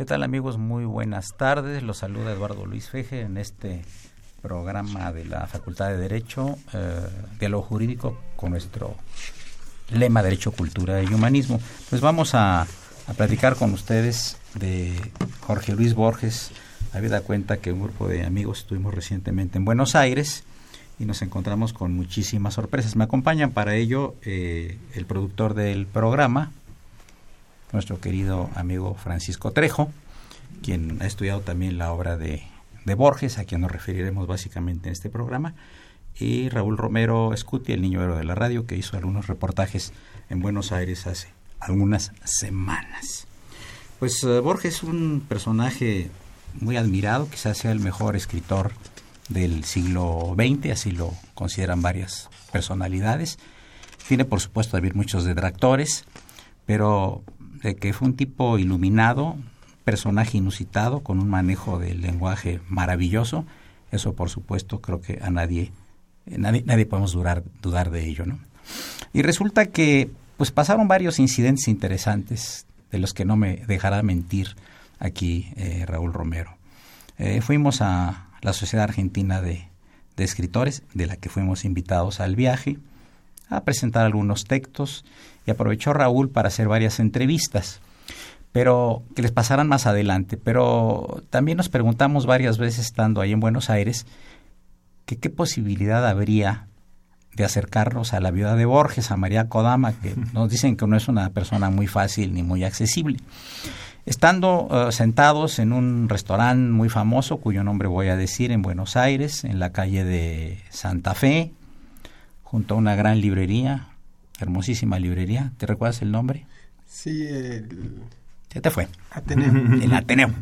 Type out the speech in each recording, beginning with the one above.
¿Qué tal amigos? Muy buenas tardes. Los saluda Eduardo Luis Feje en este programa de la Facultad de Derecho, eh, Diálogo Jurídico, con nuestro lema Derecho, Cultura y Humanismo. Pues vamos a, platicar con ustedes de Jorge Luis Borges. Habida cuenta que un grupo de amigos estuvimos recientemente en Buenos Aires y nos encontramos con muchísimas sorpresas. Me acompañan para ello eh, el productor del programa, nuestro querido amigo Francisco Trejo, quien ha estudiado también la obra de, de Borges, a quien nos referiremos básicamente en este programa, y Raúl Romero Scuti, el niño héroe de la radio, que hizo algunos reportajes en Buenos Aires hace algunas semanas. Pues uh, Borges es un personaje muy admirado, quizás sea el mejor escritor del siglo XX, así lo consideran varias personalidades. Tiene, por supuesto, haber muchos detractores, pero de que fue un tipo iluminado, personaje inusitado, con un manejo del lenguaje maravilloso, eso por supuesto creo que a nadie, nadie, nadie podemos durar, dudar de ello, ¿no? Y resulta que pues pasaron varios incidentes interesantes de los que no me dejará mentir aquí eh, Raúl Romero. Eh, fuimos a la Sociedad Argentina de, de Escritores, de la que fuimos invitados al viaje, a presentar algunos textos y aprovechó Raúl para hacer varias entrevistas, pero que les pasaran más adelante. Pero también nos preguntamos varias veces estando ahí en Buenos Aires que qué posibilidad habría de acercarnos a la viuda de Borges, a María Kodama, que nos dicen que no es una persona muy fácil ni muy accesible. Estando uh, sentados en un restaurante muy famoso, cuyo nombre voy a decir, en Buenos Aires, en la calle de Santa Fe, junto a una gran librería, hermosísima librería. ¿Te recuerdas el nombre? Sí, el... Ya te fue. Ateneo. El Ateneo,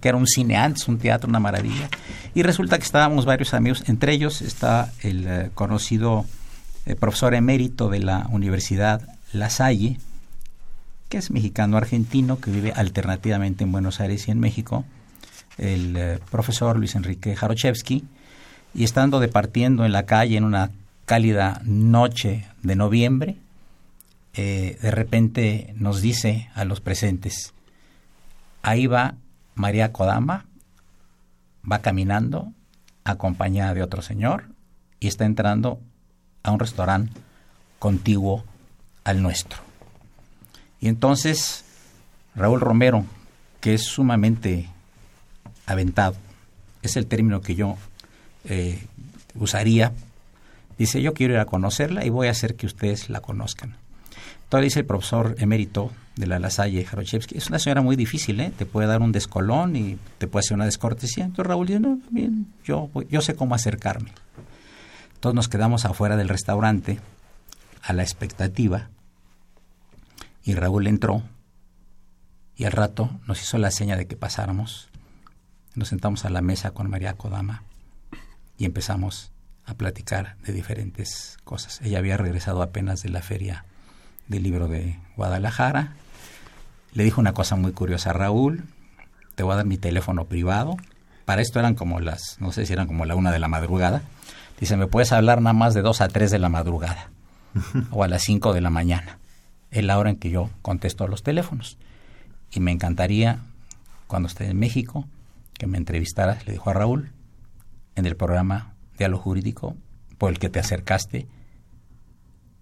que era un cine antes, un teatro, una maravilla. Y resulta que estábamos varios amigos, entre ellos está el eh, conocido eh, profesor emérito de la Universidad La Salle, que es mexicano-argentino, que vive alternativamente en Buenos Aires y en México, el eh, profesor Luis Enrique Jarochevsky, y estando departiendo en la calle en una cálida noche de noviembre, eh, de repente nos dice a los presentes, ahí va María Kodama, va caminando acompañada de otro señor y está entrando a un restaurante contiguo al nuestro. Y entonces Raúl Romero, que es sumamente aventado, es el término que yo eh, usaría Dice, yo quiero ir a conocerla y voy a hacer que ustedes la conozcan. Entonces dice el profesor emérito de la Lasalle, Jarochevsky, es una señora muy difícil, ¿eh? te puede dar un descolón y te puede hacer una descortesía. Entonces Raúl dice, no, bien, yo, yo sé cómo acercarme. Entonces nos quedamos afuera del restaurante a la expectativa y Raúl entró y al rato nos hizo la seña de que pasáramos. Nos sentamos a la mesa con María Kodama y empezamos a platicar de diferentes cosas. Ella había regresado apenas de la feria del libro de Guadalajara. Le dijo una cosa muy curiosa a Raúl, te voy a dar mi teléfono privado. Para esto eran como las, no sé si eran como la una de la madrugada. Dice, me puedes hablar nada más de dos a tres de la madrugada o a las cinco de la mañana. Es la hora en que yo contesto los teléfonos. Y me encantaría, cuando esté en México, que me entrevistaras, le dijo a Raúl, en el programa Diálogo Jurídico, por el que te acercaste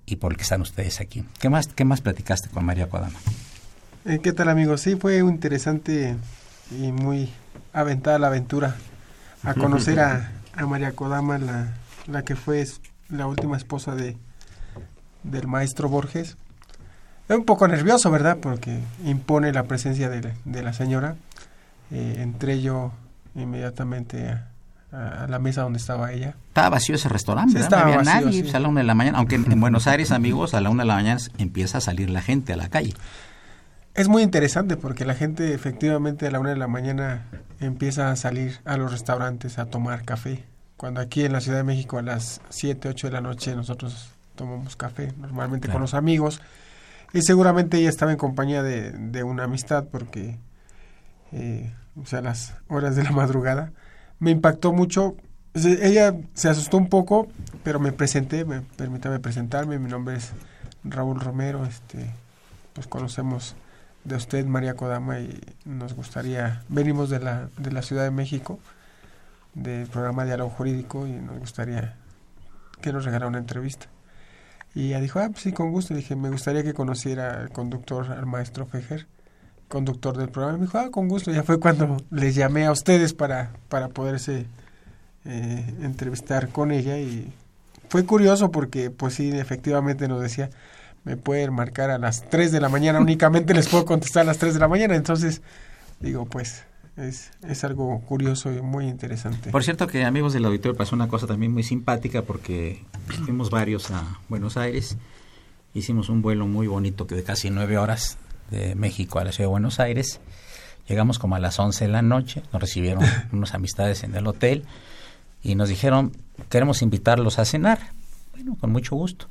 y por el que están ustedes aquí. ¿Qué más, qué más platicaste con María Kodama? Eh, ¿Qué tal, amigos? Sí, fue un interesante y muy aventada la aventura a conocer a, a María Kodama, la, la que fue la última esposa de del maestro Borges. un poco nervioso, ¿verdad? Porque impone la presencia de, de la señora. Eh, entré yo inmediatamente a, la mesa donde estaba ella. Estaba vacío ese restaurante, no había nadie a la una de la mañana, aunque en Buenos Aires, amigos, a la una de la mañana empieza a salir la gente a la calle. Es muy interesante porque la gente efectivamente a la una de la mañana empieza a salir a los restaurantes a tomar café. Cuando aquí en la Ciudad de México a las 7, 8 de la noche nosotros tomamos café, normalmente con los amigos. Y seguramente ella estaba en compañía de, de una amistad porque, eh, o sea, a las horas de la madrugada, me impactó mucho. Ella se asustó un poco, pero me presenté, me, permítame presentarme, mi nombre es Raúl Romero, este, pues conocemos de usted, María Kodama, y nos gustaría, venimos de la, de la Ciudad de México, del programa Diálogo Jurídico, y nos gustaría que nos regalara una entrevista. Y ella dijo, ah, pues sí, con gusto. dije, me gustaría que conociera al conductor, al maestro Fejer, conductor del programa. me dijo, ah, con gusto. Ya fue cuando les llamé a ustedes para, para poderse eh, entrevistar con ella. Y fue curioso porque, pues sí, efectivamente nos decía, me pueden marcar a las 3 de la mañana, únicamente les puedo contestar a las 3 de la mañana. Entonces, digo, pues es, es, algo curioso y muy interesante. Por cierto que amigos del auditorio pasó una cosa también muy simpática porque fuimos varios a Buenos Aires, hicimos un vuelo muy bonito que de casi nueve horas de México a la ciudad de Buenos Aires, llegamos como a las 11 de la noche, nos recibieron unas amistades en el hotel y nos dijeron queremos invitarlos a cenar, bueno, con mucho gusto.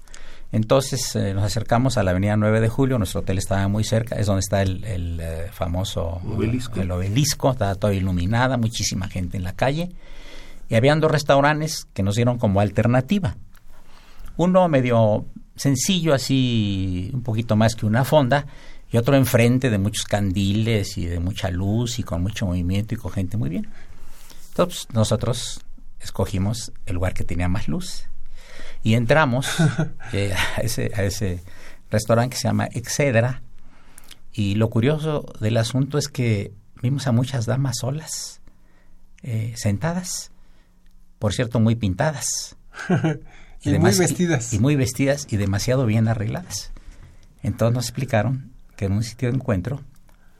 Entonces eh, nos acercamos a la avenida 9 de Julio, nuestro hotel estaba muy cerca, es donde está el, eh, famoso obelisco. el obelisco, estaba toda iluminada, muchísima gente en la calle, y habían dos restaurantes que nos dieron como alternativa. Uno medio sencillo, así un poquito más que una fonda, y otro enfrente de muchos candiles y de mucha luz y con mucho movimiento y con gente muy bien. Entonces nosotros escogimos el lugar que tenía más luz y entramos eh, a, ese, a ese restaurante que se llama Excedra. Y lo curioso del asunto es que vimos a muchas damas solas, eh, sentadas, por cierto, muy pintadas. y, muy vestidas. Y, muy vestidas y demasiado bien arregladas. Entonces nos explicaron que era un sitio de encuentro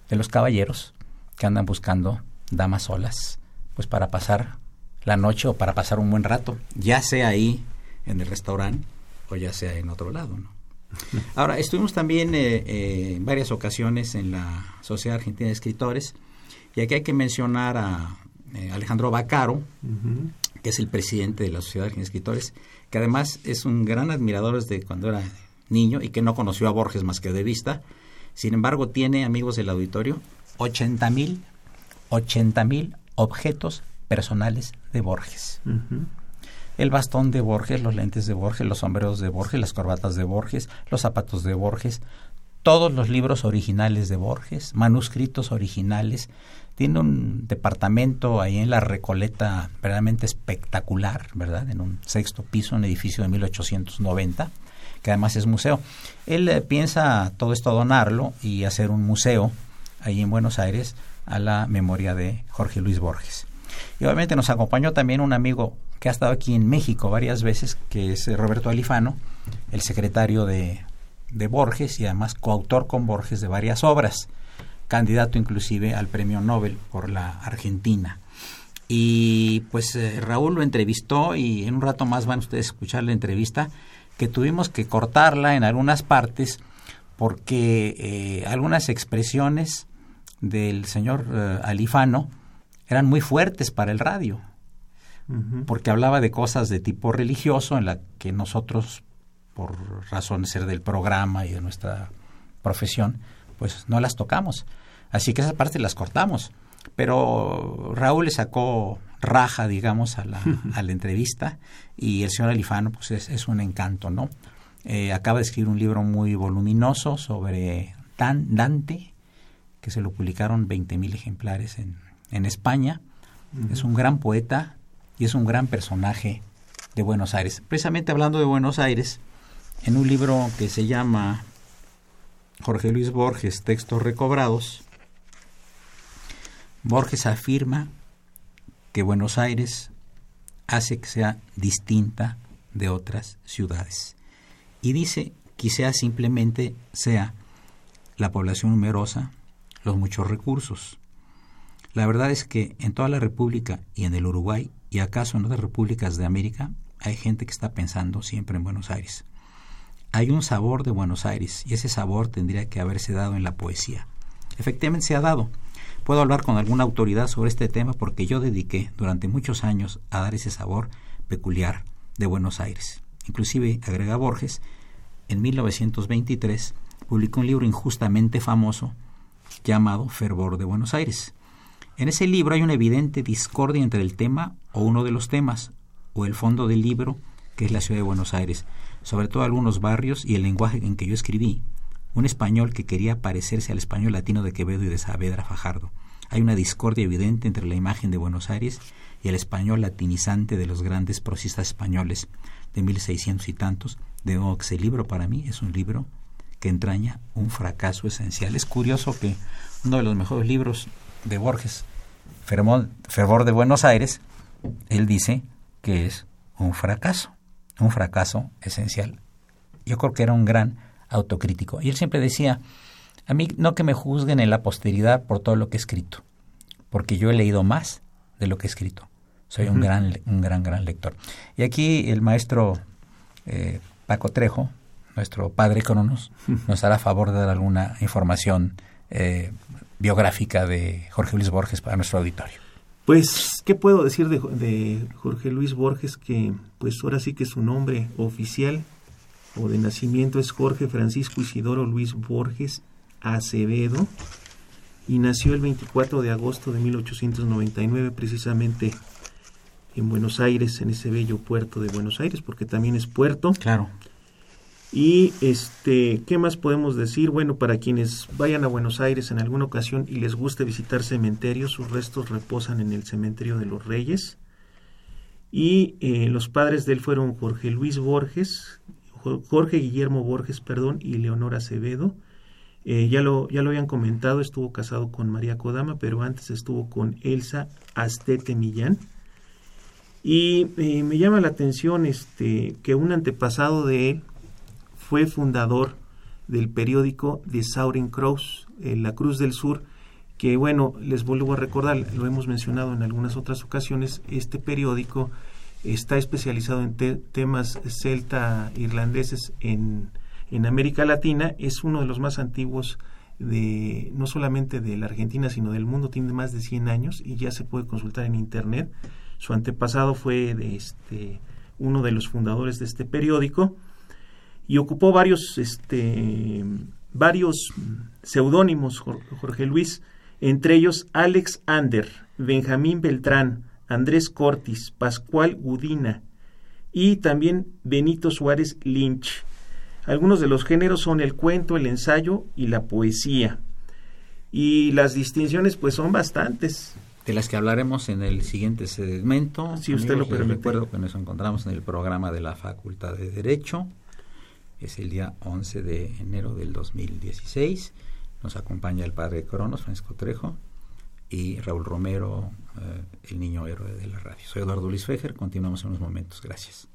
de los caballeros que andan buscando damas solas, pues para pasar la noche o para pasar un buen rato, ya sea ahí en el restaurante o ya sea en otro lado. ¿no? Ahora, estuvimos también eh, eh, en varias ocasiones en la Sociedad Argentina de Escritores y aquí hay que mencionar a eh, Alejandro Bacaro, que es el presidente de la Sociedad Argentina de Escritores, que además es un gran admirador desde cuando era niño y que no conoció a Borges más que de vista. Sin embargo, tiene, amigos del auditorio, 80 mil, 80 mil objetos personales de Borges el bastón de Borges, los lentes de Borges, los sombreros de Borges, las corbatas de Borges, los zapatos de Borges, todos los libros originales de Borges, manuscritos originales. Tiene un departamento ahí en la Recoleta verdaderamente espectacular, ¿verdad? En un sexto piso, un edificio de 1890, que además es museo. Él eh, piensa todo esto donarlo y hacer un museo ahí en Buenos Aires a la memoria de Jorge Luis Borges. Y obviamente nos acompañó también un amigo que ha estado aquí en México varias veces, que es eh, Roberto Alifano, el secretario de, de Borges y además coautor con Borges de varias obras, candidato inclusive al premio Nobel por la Argentina. Y pues eh, Raúl lo entrevistó y en un rato más van ustedes a escuchar la entrevista, que tuvimos que cortarla en algunas partes porque eh, algunas expresiones del señor Alifano eran muy fuertes para el radio porque hablaba de cosas de tipo religioso en la que nosotros, por razón de ser del programa y de nuestra profesión, pues no las tocamos. Así que esas partes las cortamos. Pero Raúl le sacó raja, digamos, a la, a la entrevista y el señor Alifano pues es, un encanto, ¿no? Eh, acaba de escribir un libro muy voluminoso sobre Dante, que se lo publicaron 20.000 ejemplares en, en España. Es un gran poeta, y es un gran personaje de Buenos Aires. Precisamente hablando de Buenos Aires, en un libro que se llama Jorge Luis Borges, Textos Recobrados, Borges afirma que Buenos Aires hace que sea distinta de otras ciudades. Y dice quizá simplemente sea la población numerosa, los muchos recursos. La verdad es que en toda la República y en el Uruguay y acaso en otras repúblicas de América hay gente que está pensando siempre en Buenos Aires. Hay un sabor de Buenos Aires y ese sabor tendría que haberse dado en la poesía. Efectivamente se ha dado. Puedo hablar con alguna autoridad sobre este tema porque yo dediqué durante muchos años a dar ese sabor peculiar de Buenos Aires. Inclusive, agrega Borges, en 1923 publicó un libro injustamente famoso llamado Fervor de Buenos Aires. En ese libro hay una evidente discordia entre el tema o uno de los temas o el fondo del libro, que es la ciudad de Buenos Aires, sobre todo algunos barrios y el lenguaje en que yo escribí, un español que quería parecerse al español latino de Quevedo y de Saavedra Fajardo. Hay una discordia evidente entre la imagen de Buenos Aires y el español latinizante de los grandes prosistas españoles de 1600 y tantos, de que ese libro para mí es un libro que entraña un fracaso esencial. Es curioso que uno de los mejores libros de Borges, Fervor de Buenos Aires, él dice que es un fracaso, un fracaso esencial. Yo creo que era un gran autocrítico. Y él siempre decía, a mí no que me juzguen en la posteridad por todo lo que he escrito, porque yo he leído más de lo que he escrito. Soy un gran, un gran, gran lector. Y aquí el maestro eh, Paco Trejo, nuestro padre Cronos, nos hará favor de dar alguna información eh, biográfica de Jorge Luis Borges para nuestro auditorio. Pues, ¿qué puedo decir de, de, Jorge Luis Borges? Que pues ahora sí que su nombre oficial o de nacimiento es Jorge Francisco Isidoro Luis Borges Acevedo y nació el 24 de agosto de 1899 precisamente en Buenos Aires, en ese bello puerto de Buenos Aires, porque también es puerto. Claro. Y este, ¿qué más podemos decir? Bueno, para quienes vayan a Buenos Aires en alguna ocasión y les guste visitar cementerios, sus restos reposan en el cementerio de los Reyes. Y eh, los padres de él fueron Jorge Luis Borges, Jorge Guillermo Borges, perdón, y Leonora Acevedo. Eh, ya, lo, ya lo habían comentado, estuvo casado con María Kodama, pero antes estuvo con Elsa Astete Millán. Y eh, me llama la atención este, que un antepasado de él fue fundador del periódico de Saurin Cross, La Cruz del Sur, que bueno, les vuelvo a recordar, lo hemos mencionado en algunas otras ocasiones, este periódico está especializado en temas celta irlandeses en, en América Latina, es uno de los más antiguos de no solamente de la Argentina, sino del mundo, tiene más de 100 años y ya se puede consultar en internet. Su antepasado fue este, uno de los fundadores de este periódico y ocupó varios, este, varios seudónimos, Jorge Luis, entre ellos Alex Ander, Benjamín Beltrán, Andrés Cortis, Pascual Gudina y también Benito Suárez Lynch. Algunos de los géneros son el cuento, el ensayo y la poesía. Y las distinciones pues son bastantes. De las que hablaremos en el siguiente segmento. Si usted lo permite. Recuerdo que nos encontramos en el programa de la Facultad de Derecho. Es el día 11 de enero del 2016. Nos acompaña el padre Cronos, Francisco Trejo, y Raúl Romero, el niño héroe de la radio. Soy Eduardo Luis Fejer. Continuamos en unos momentos. Gracias.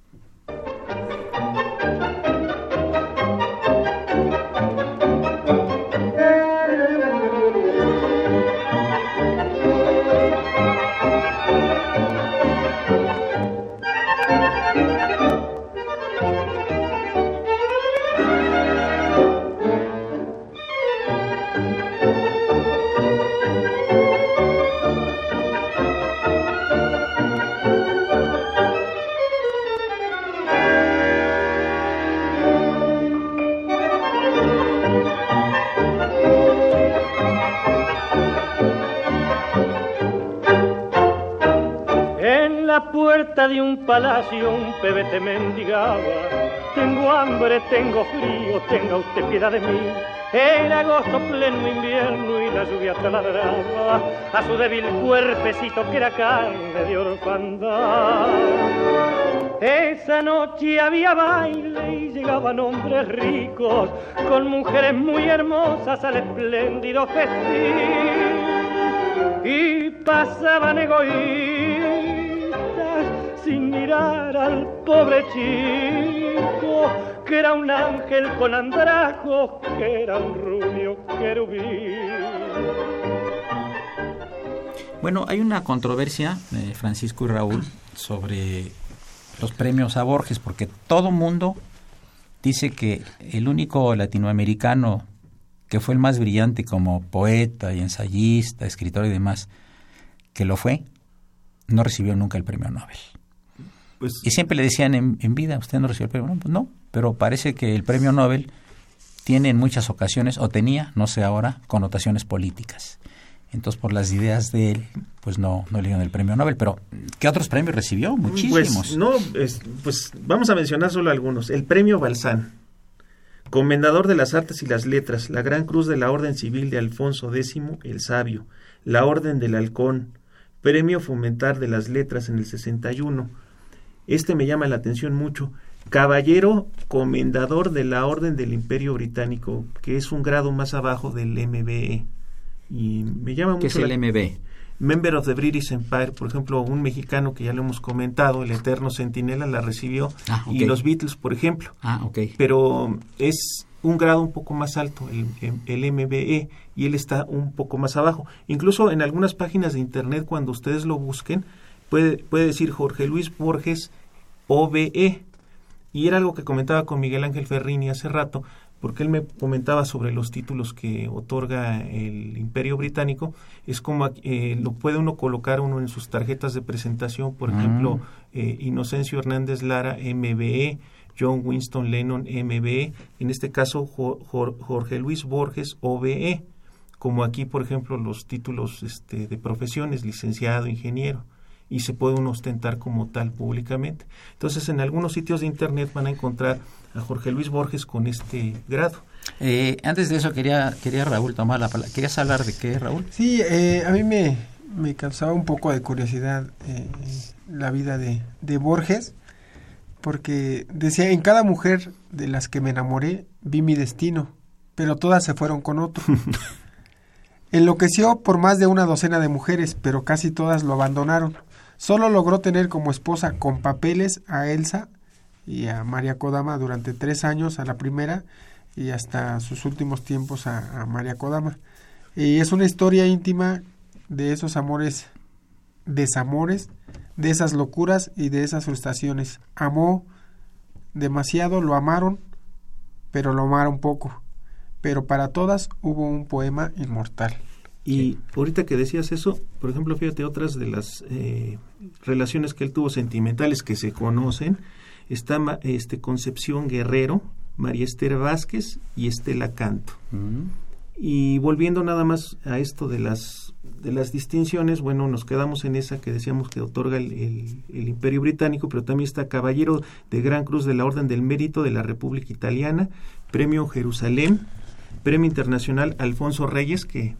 De un palacio un pebete mendigaba. Tengo hambre, tengo frío, tenga usted piedad de mí. Era agosto pleno invierno y la lluvia taladraba a su débil cuerpecito que era carne de orfandad. Esa noche había baile y llegaban hombres ricos con mujeres muy hermosas al espléndido festín. Y pasaban egoístas sin mirar al pobre chico que era un ángel con andrajos, que era un rubio querubín. Bueno, hay una controversia, eh, Francisco y Raúl, sobre los premios a Borges, porque todo mundo dice que el único latinoamericano que fue el más brillante como poeta y ensayista, escritor y demás, que lo fue, no recibió nunca el premio Nobel. Pues, y siempre le decían en, en, vida, ¿usted no recibió el premio Nobel? Pues no, pero parece que el premio Nobel tiene en muchas ocasiones, o tenía, no sé ahora, connotaciones políticas. Entonces, por las ideas de él, pues no, no le dieron el premio Nobel. Pero, ¿qué otros premios recibió? Muchísimos. Pues, no, pues vamos a mencionar solo algunos. El premio Balsán, Comendador de las Artes y las Letras, la Gran Cruz de la Orden Civil de Alfonso X el Sabio, la Orden del Halcón, Premio Fomentar de las Letras en el 61. Este me llama la atención mucho. Caballero Comendador de la Orden del Imperio Británico, que es un grado más abajo del MBE. Y me llama mucho. ¿Qué es el MB? Member of the British Empire, por ejemplo, un mexicano que ya lo hemos comentado, el Eterno Centinela, la recibió, Ah, y los Beatles, por ejemplo. Ah, ok. Pero es un grado un poco más alto, el, el MBE, y él está un poco más abajo. Incluso en algunas páginas de internet, cuando ustedes lo busquen, puede, puede decir Jorge Luis Borges OBE. Y era algo que comentaba con Miguel Ángel Ferrini hace rato, porque él me comentaba sobre los títulos que otorga el Imperio Británico, es como eh, lo puede uno colocar uno en sus tarjetas de presentación, por ejemplo, eh, Inocencio Hernández Lara, MBE, John Winston Lennon, MBE, en este caso Jorge Luis Borges, OBE, como aquí, por ejemplo, los títulos este, de profesiones, licenciado, ingeniero y se puede uno ostentar como tal públicamente. Entonces, en algunos sitios de Internet van a encontrar a Jorge Luis Borges con este grado. Eh, antes de eso, quería, quería Raúl tomar la palabra. ¿Querías hablar de qué, Raúl? Sí, eh, a mí me, me causaba un poco de curiosidad eh, la vida de, de Borges, porque decía, en cada mujer de las que me enamoré vi mi destino, pero todas se fueron con otro. Enloqueció por más de una docena de mujeres, pero casi todas lo abandonaron. Solo logró tener como esposa con papeles a Elsa y a María Kodama durante tres años a la primera y hasta sus últimos tiempos a, María Kodama. Y es una historia íntima de esos amores, desamores, de esas locuras y de esas frustraciones. Amó demasiado, lo amaron, pero lo amaron poco. Pero para todas hubo un poema inmortal. Y sí. ahorita que decías eso, por ejemplo, fíjate otras de las eh, relaciones que él tuvo sentimentales que se conocen, está este Concepción Guerrero, María Esther Vázquez y Estela Canto. Mm. Y volviendo nada más a esto de las de las distinciones, bueno, nos quedamos en esa que decíamos que otorga el, el, el, Imperio Británico, pero también está Caballero de Gran Cruz de la Orden del Mérito de la República Italiana, Premio Jerusalén, Premio Internacional Alfonso Reyes, que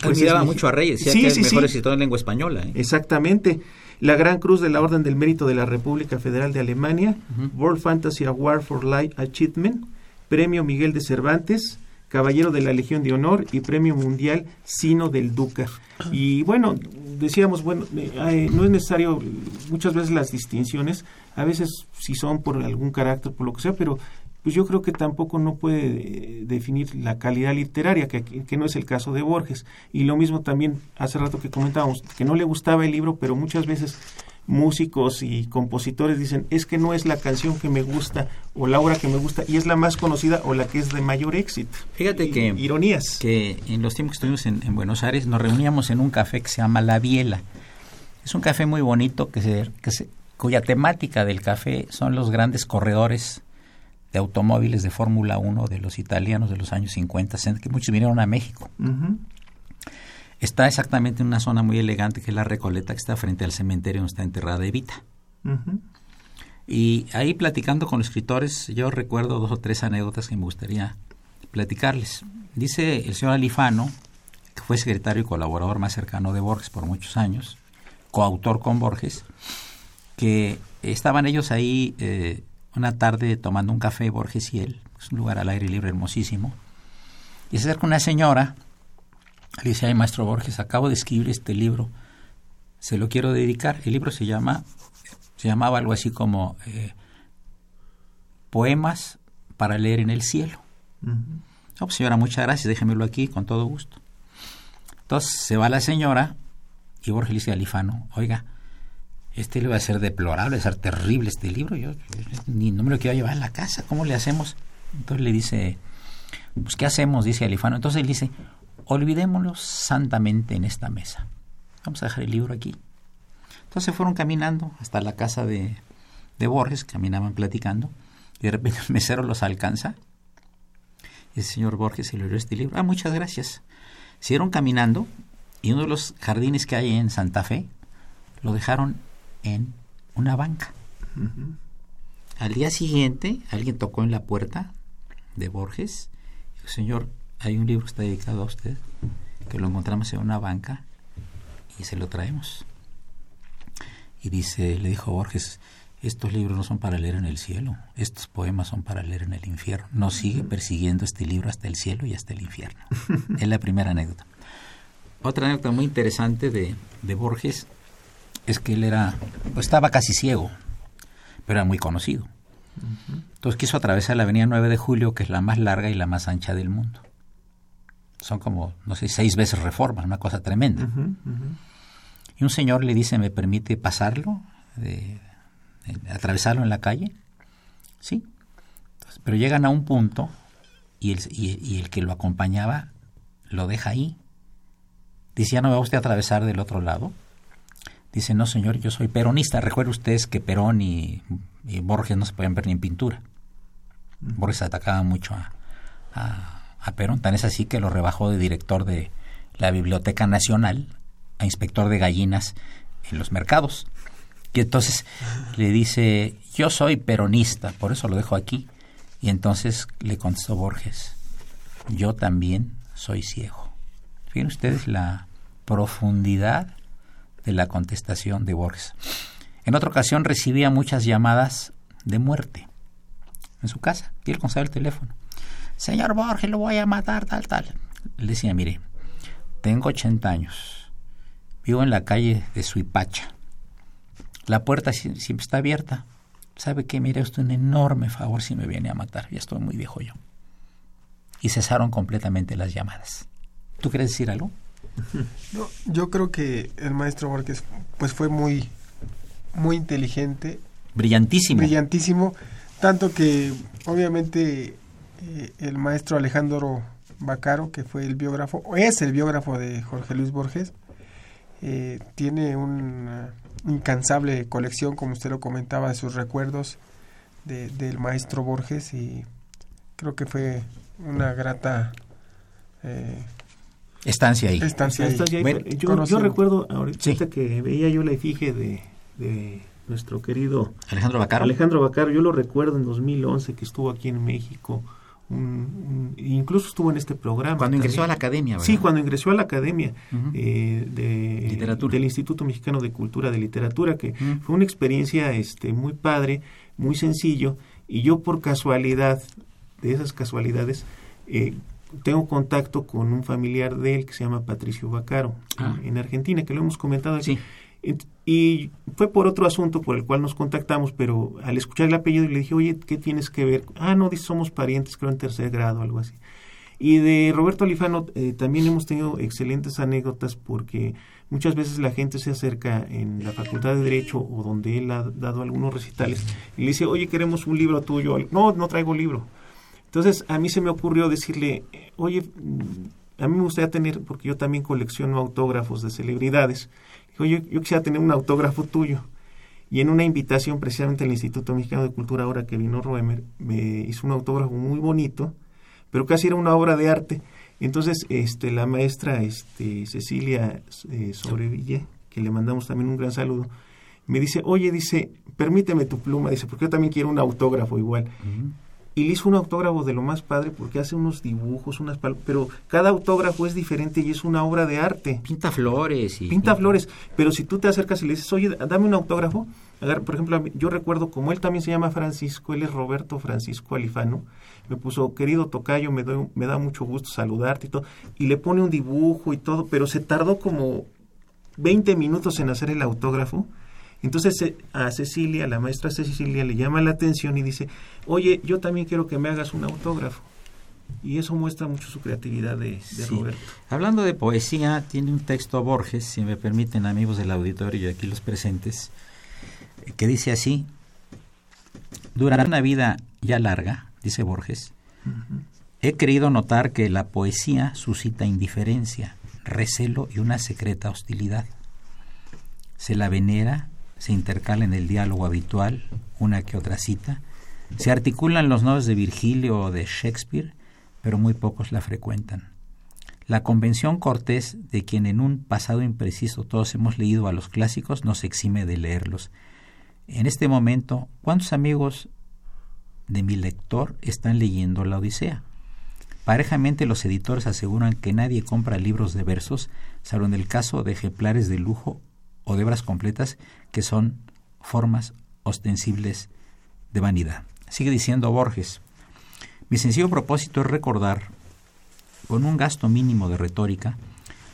pues Admiraba mucho a Reyes, decía sí, que es sí, mejor sí. escritor en lengua española. ¿eh? Exactamente. La Gran Cruz de la Orden del Mérito de la República Federal de Alemania, uh -huh. World Fantasy Award for Life Achievement, Premio Miguel de Cervantes, Caballero de la Legión de Honor y Premio Mundial Sino del Duca. Y bueno, decíamos, bueno, eh, no es necesario muchas veces las distinciones, a veces si son por algún carácter, por lo que sea, pero pues yo creo que tampoco no puede eh, definir la calidad literaria, que, que, no es el caso de Borges. Y lo mismo también hace rato que comentábamos, que no le gustaba el libro, pero muchas veces músicos y compositores dicen, es que no es la canción que me gusta o la obra que me gusta y es la más conocida o la que es de mayor éxito. Fíjate que ironías. que en los tiempos que estuvimos en, en, Buenos Aires nos reuníamos en un café que se llama La Biela. Es un café muy bonito que se, que se, cuya temática del café son los grandes corredores de automóviles de Fórmula 1 de los italianos de los años 50, que muchos vinieron a México. Uh -huh. Está exactamente en una zona muy elegante que es la Recoleta, que está frente al cementerio donde está enterrada Evita. Uh -huh. Y ahí platicando con los escritores, yo recuerdo dos o tres anécdotas que me gustaría platicarles. Dice el señor Alifano, que fue secretario y colaborador más cercano de Borges por muchos años, coautor con Borges, que estaban ellos ahí eh, una tarde tomando un café, Borges y él, es un lugar al aire libre hermosísimo, y se acerca una señora, le dice, ay maestro Borges, acabo de escribir este libro, se lo quiero dedicar, el libro se llama, se llamaba algo así como eh, poemas para leer en el cielo. No, pues señora, muchas gracias, déjemelo aquí con todo gusto. Entonces se va la señora y Borges le dice a Alifano, oiga, este libro va a ser deplorable, va a ser terrible este libro, yo ni no me lo quiero llevar a la casa, ¿cómo le hacemos? Entonces le dice, pues ¿qué hacemos? Dice Alifano. Entonces él dice, olvidémoslo santamente en esta mesa. Vamos a dejar el libro aquí. Entonces fueron caminando hasta la casa de, de Borges, caminaban platicando, y de repente el mesero los alcanza. Y el señor Borges se le dio este libro. Ah, muchas gracias. Siguieron caminando y uno de los jardines que hay en Santa Fe lo dejaron en una banca. Al día siguiente, alguien tocó en la puerta de Borges. Dijo, Señor, hay un libro que está dedicado a usted, que lo encontramos en una banca y se lo traemos. Y dice, le dijo Borges, estos libros no son para leer en el cielo, estos poemas son para leer en el infierno. Nos sigue persiguiendo este libro hasta el cielo y hasta el infierno. es la primera anécdota. Otra anécdota muy interesante de, de Borges es que él era, pues estaba casi ciego, pero era muy conocido. Entonces quiso atravesar la avenida 9 de Julio, que es la más larga y la más ancha del mundo. Son como, no sé, seis veces reforma, una cosa tremenda. Y un señor le dice, ¿me permite pasarlo? De- de- ¿Atravesarlo en la calle? Sí. Entonces, pero llegan a un punto y el, y- y el que lo acompañaba lo deja ahí. Dice, ¿ya no va usted a atravesar del otro lado? Dice, no señor, yo soy peronista. Recuerde ustedes que Perón y, y Borges no se pueden ver ni en pintura. Borges atacaba mucho a, a- a Perón, tan es así que lo rebajó de director de la Biblioteca Nacional a inspector de gallinas en los mercados. Y entonces le dice, yo soy peronista, por eso lo dejo aquí. Y entonces le contestó Borges, yo también soy ciego. Fíjense ustedes la profundidad de la contestación de Borges. En otra ocasión recibía muchas llamadas de muerte en su casa y él contestaba el teléfono. Señor Borges, lo voy a matar, tal, tal. Le decía, mire, tengo 80 años, vivo en la calle de Suipacha. La puerta si- siempre está abierta. ¿Sabe qué? Mire usted un enorme favor si me viene a matar. Ya estoy muy viejo yo. Y cesaron completamente las llamadas. ¿Tú quieres decir algo? No, yo creo que el maestro Borges pues fue muy muy inteligente, Brillantísimo. brillantísimo, tanto que obviamente eh, el maestro Alejandro Bacaro, que fue el biógrafo, o es el biógrafo de Jorge Luis Borges, eh, tiene una incansable colección, como usted lo comentaba, de sus recuerdos de- del maestro Borges y creo que fue una grata eh, Estancia ahí. estancia ahí. Bueno, yo, recuerdo ahorita Sí. que veía yo la efigie de, de nuestro querido Alejandro Bacaro. Alejandro Bacaro, yo lo recuerdo en 2011 que estuvo aquí en México, un- un- incluso estuvo en este programa. Cuando ingresó también. a la academia, ¿verdad? Sí, cuando ingresó a la academia eh, de, Literatura. del Instituto Mexicano de Cultura de Literatura, que fue una experiencia este, muy padre, muy sencillo, y yo por casualidad, de esas casualidades, eh, tengo contacto con un familiar de él que se llama Patricio Bacaro, Ah. en, en Argentina, que lo hemos comentado aquí. Sí. Y fue por otro asunto por el cual nos contactamos, pero al escuchar el apellido le dije, oye, ¿qué tienes que ver? Ah, no, somos parientes, creo en tercer grado, algo así. Y de Roberto Alifano eh, también hemos tenido excelentes anécdotas porque muchas veces la gente se acerca en la Facultad de Derecho o donde él ha dado algunos recitales y le dice, oye, queremos un libro tuyo. No, no traigo libro. Entonces a mí se me ocurrió decirle, oye, a mí me gustaría tener, porque yo también colecciono autógrafos de celebridades, Dijo, yo, yo quisiera tener un autógrafo tuyo. Y en una invitación precisamente al Instituto Mexicano de Cultura, ahora que vino Roemer, me hizo un autógrafo muy bonito, pero casi era una obra de arte. Entonces, este, la maestra este, Cecilia eh, Sobreville, que le mandamos también un gran saludo, me dice, oye, dice, permíteme tu pluma, dice, porque yo también quiero un autógrafo igual. Y le hizo un autógrafo de lo más padre porque hace unos dibujos, unas pal- pero cada autógrafo es diferente y es una obra de arte. Pinta flores y... Pinta flores, pero si tú te acercas y le dices, oye, dame un autógrafo, por ejemplo, yo recuerdo como él también se llama Francisco, él es Roberto Francisco Alifano, me puso, querido Tocayo, me, doy- me da mucho gusto saludarte y todo, y le pone un dibujo y todo, pero se tardó como 20 minutos en hacer el autógrafo, Entonces eh, a Cecilia, la maestra Cecilia, le llama la atención y dice, oye, yo también quiero que me hagas un autógrafo. Y eso muestra mucho su creatividad de, Roberto. Hablando de poesía, tiene un texto Borges, si me permiten amigos del auditorio y aquí los presentes, que dice así, durante una vida ya larga, dice Borges, he creído notar que la poesía suscita indiferencia, recelo y una secreta hostilidad. Se la venera, se intercala en el diálogo habitual, una que otra cita, se articulan los nombres de Virgilio o de Shakespeare, pero muy pocos la frecuentan. La convención cortés de quien en un pasado impreciso todos hemos leído a los clásicos nos exime de leerlos. En este momento, ¿cuántos amigos de mi lector están leyendo la Odisea? Parejamente los editores aseguran que nadie compra libros de versos, salvo en el caso de ejemplares de lujo o de obras completas que son formas ostensibles de vanidad. Sigue diciendo Borges, mi sencillo propósito es recordar, con un gasto mínimo de retórica,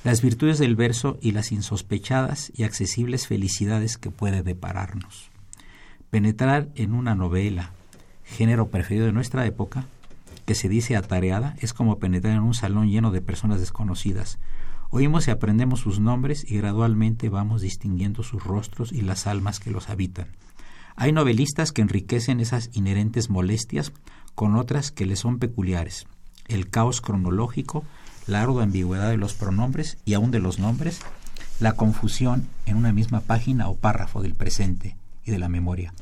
las virtudes del verso y las insospechadas y accesibles felicidades que puede depararnos. Penetrar en una novela, género preferido de nuestra época, que se dice atareada, es como penetrar en un salón lleno de personas desconocidas. Oímos y aprendemos sus nombres y gradualmente vamos distinguiendo sus rostros y las almas que los habitan. Hay novelistas que enriquecen esas inherentes molestias con otras que le son peculiares. El caos cronológico, la ardua ambigüedad de los pronombres y aún de los nombres, la confusión en una misma página o párrafo del presente y de la memoria.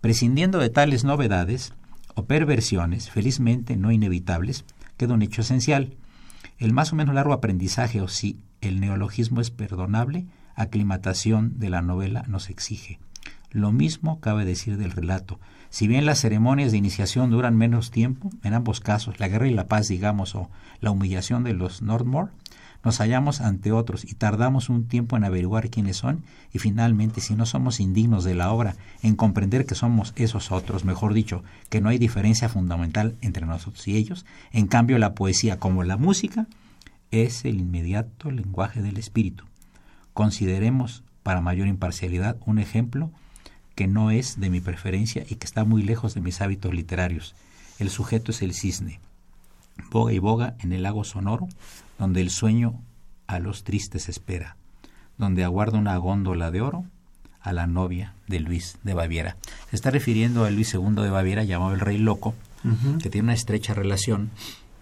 Prescindiendo de tales novedades o perversiones, felizmente no inevitables, queda un hecho esencial. El más o menos largo aprendizaje, o si el neologismo es perdonable, aclimatación de la novela nos exige. Lo mismo cabe decir del relato, si bien las ceremonias de iniciación duran menos tiempo, en ambos casos, la guerra y la paz, digamos, o la humillación de los Nordmore, nos hallamos ante otros y tardamos un tiempo en averiguar quiénes son y finalmente, si no somos indignos de la obra, en comprender que somos esos otros, mejor dicho, que no hay diferencia fundamental entre nosotros y ellos, en cambio la poesía como la música es el inmediato lenguaje del espíritu. Consideremos, para mayor imparcialidad, un ejemplo que no es de mi preferencia y que está muy lejos de mis hábitos literarios. El sujeto es el cisne. Boga y boga en el lago sonoro, donde el sueño a los tristes espera, donde aguarda una góndola de oro a la novia de Luis de Baviera. Se está refiriendo a Luis II de Baviera, llamado el Rey Loco, que tiene una estrecha relación,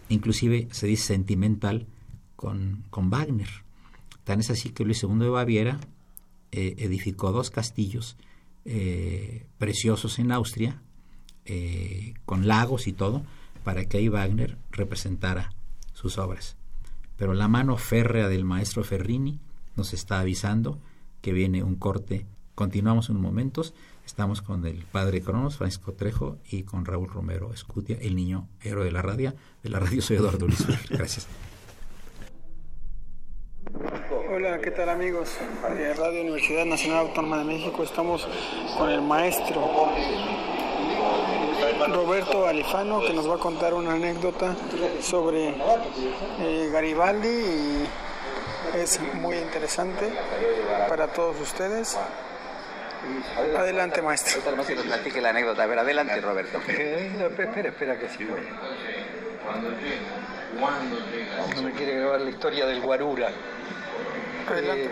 inclusive se dice sentimental, con, con Wagner. Tan es así que Luis II de Baviera eh, edificó dos castillos eh, preciosos en Austria, eh, con lagos y todo, para que ahí Wagner representara sus obras. Pero la mano férrea del maestro Ferrini nos está avisando que viene un corte. Continuamos unos momentos. Estamos con el padre Cronos, Francisco Trejo, y con Raúl Romero Escutia, el niño héroe de la radio. De la radio soy Eduardo Luis. Gracias. Hola, ¿qué tal amigos? De Radio Universidad Nacional Autónoma de México estamos con el maestro Roberto Alifano que nos va a contar una anécdota sobre eh, Garibaldi y es muy interesante para todos ustedes. Adelante, maestro. que nos platique la anécdota. A ver, adelante, Roberto. espera, espera que sí. No me quiere grabar la historia del Guarura. Eh,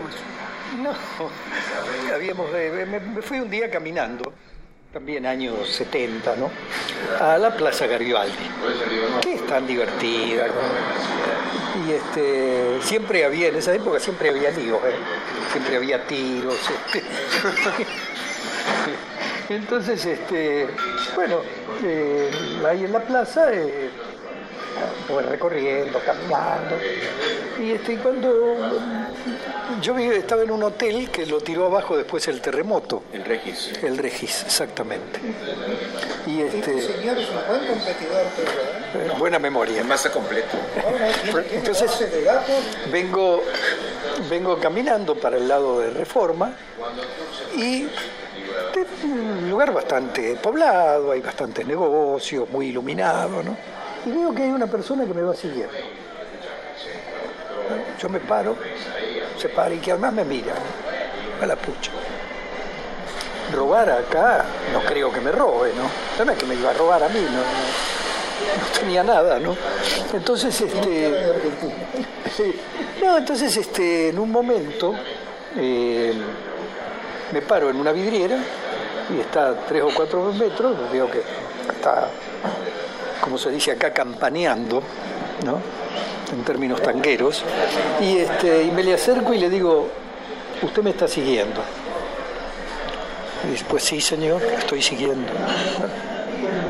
no, habíamos, eh, me, fui un día caminando, también años 70, ¿no? A la Plaza Garibaldi, que es tan divertida. Y este, siempre había, en esa época siempre había líos, ¿eh? siempre había tiros. Este. Entonces, este, bueno, ahí en la plaza voy recorriendo, caminando. Y este, cuando yo estaba en un hotel que lo tiró abajo después el terremoto. El Regis. El Regis, exactamente. Y este. señor es un buen competidor, pero, eh, Buena memoria. Masa completo. Entonces, vengo, vengo caminando para el lado de Reforma y un lugar bastante poblado, hay bastantes negocios, muy iluminado, ¿no? Y veo que hay una persona que me va siguiendo. Yo me paro, se para y que además me mira, a la pucha. robar acá, no creo que me robe, ¿no? No es que me iba a robar a mí, no, no, tenía nada, ¿no? Entonces, este, no, entonces, este, en un momento eh, me paro en una vidriera y está a tres o cuatro metros, veo que está, como se dice acá, campaneando, ¿no? En términos tangueros, y, este, y me le acerco y le digo, usted me está siguiendo. Y dice, pues sí, señor, estoy siguiendo.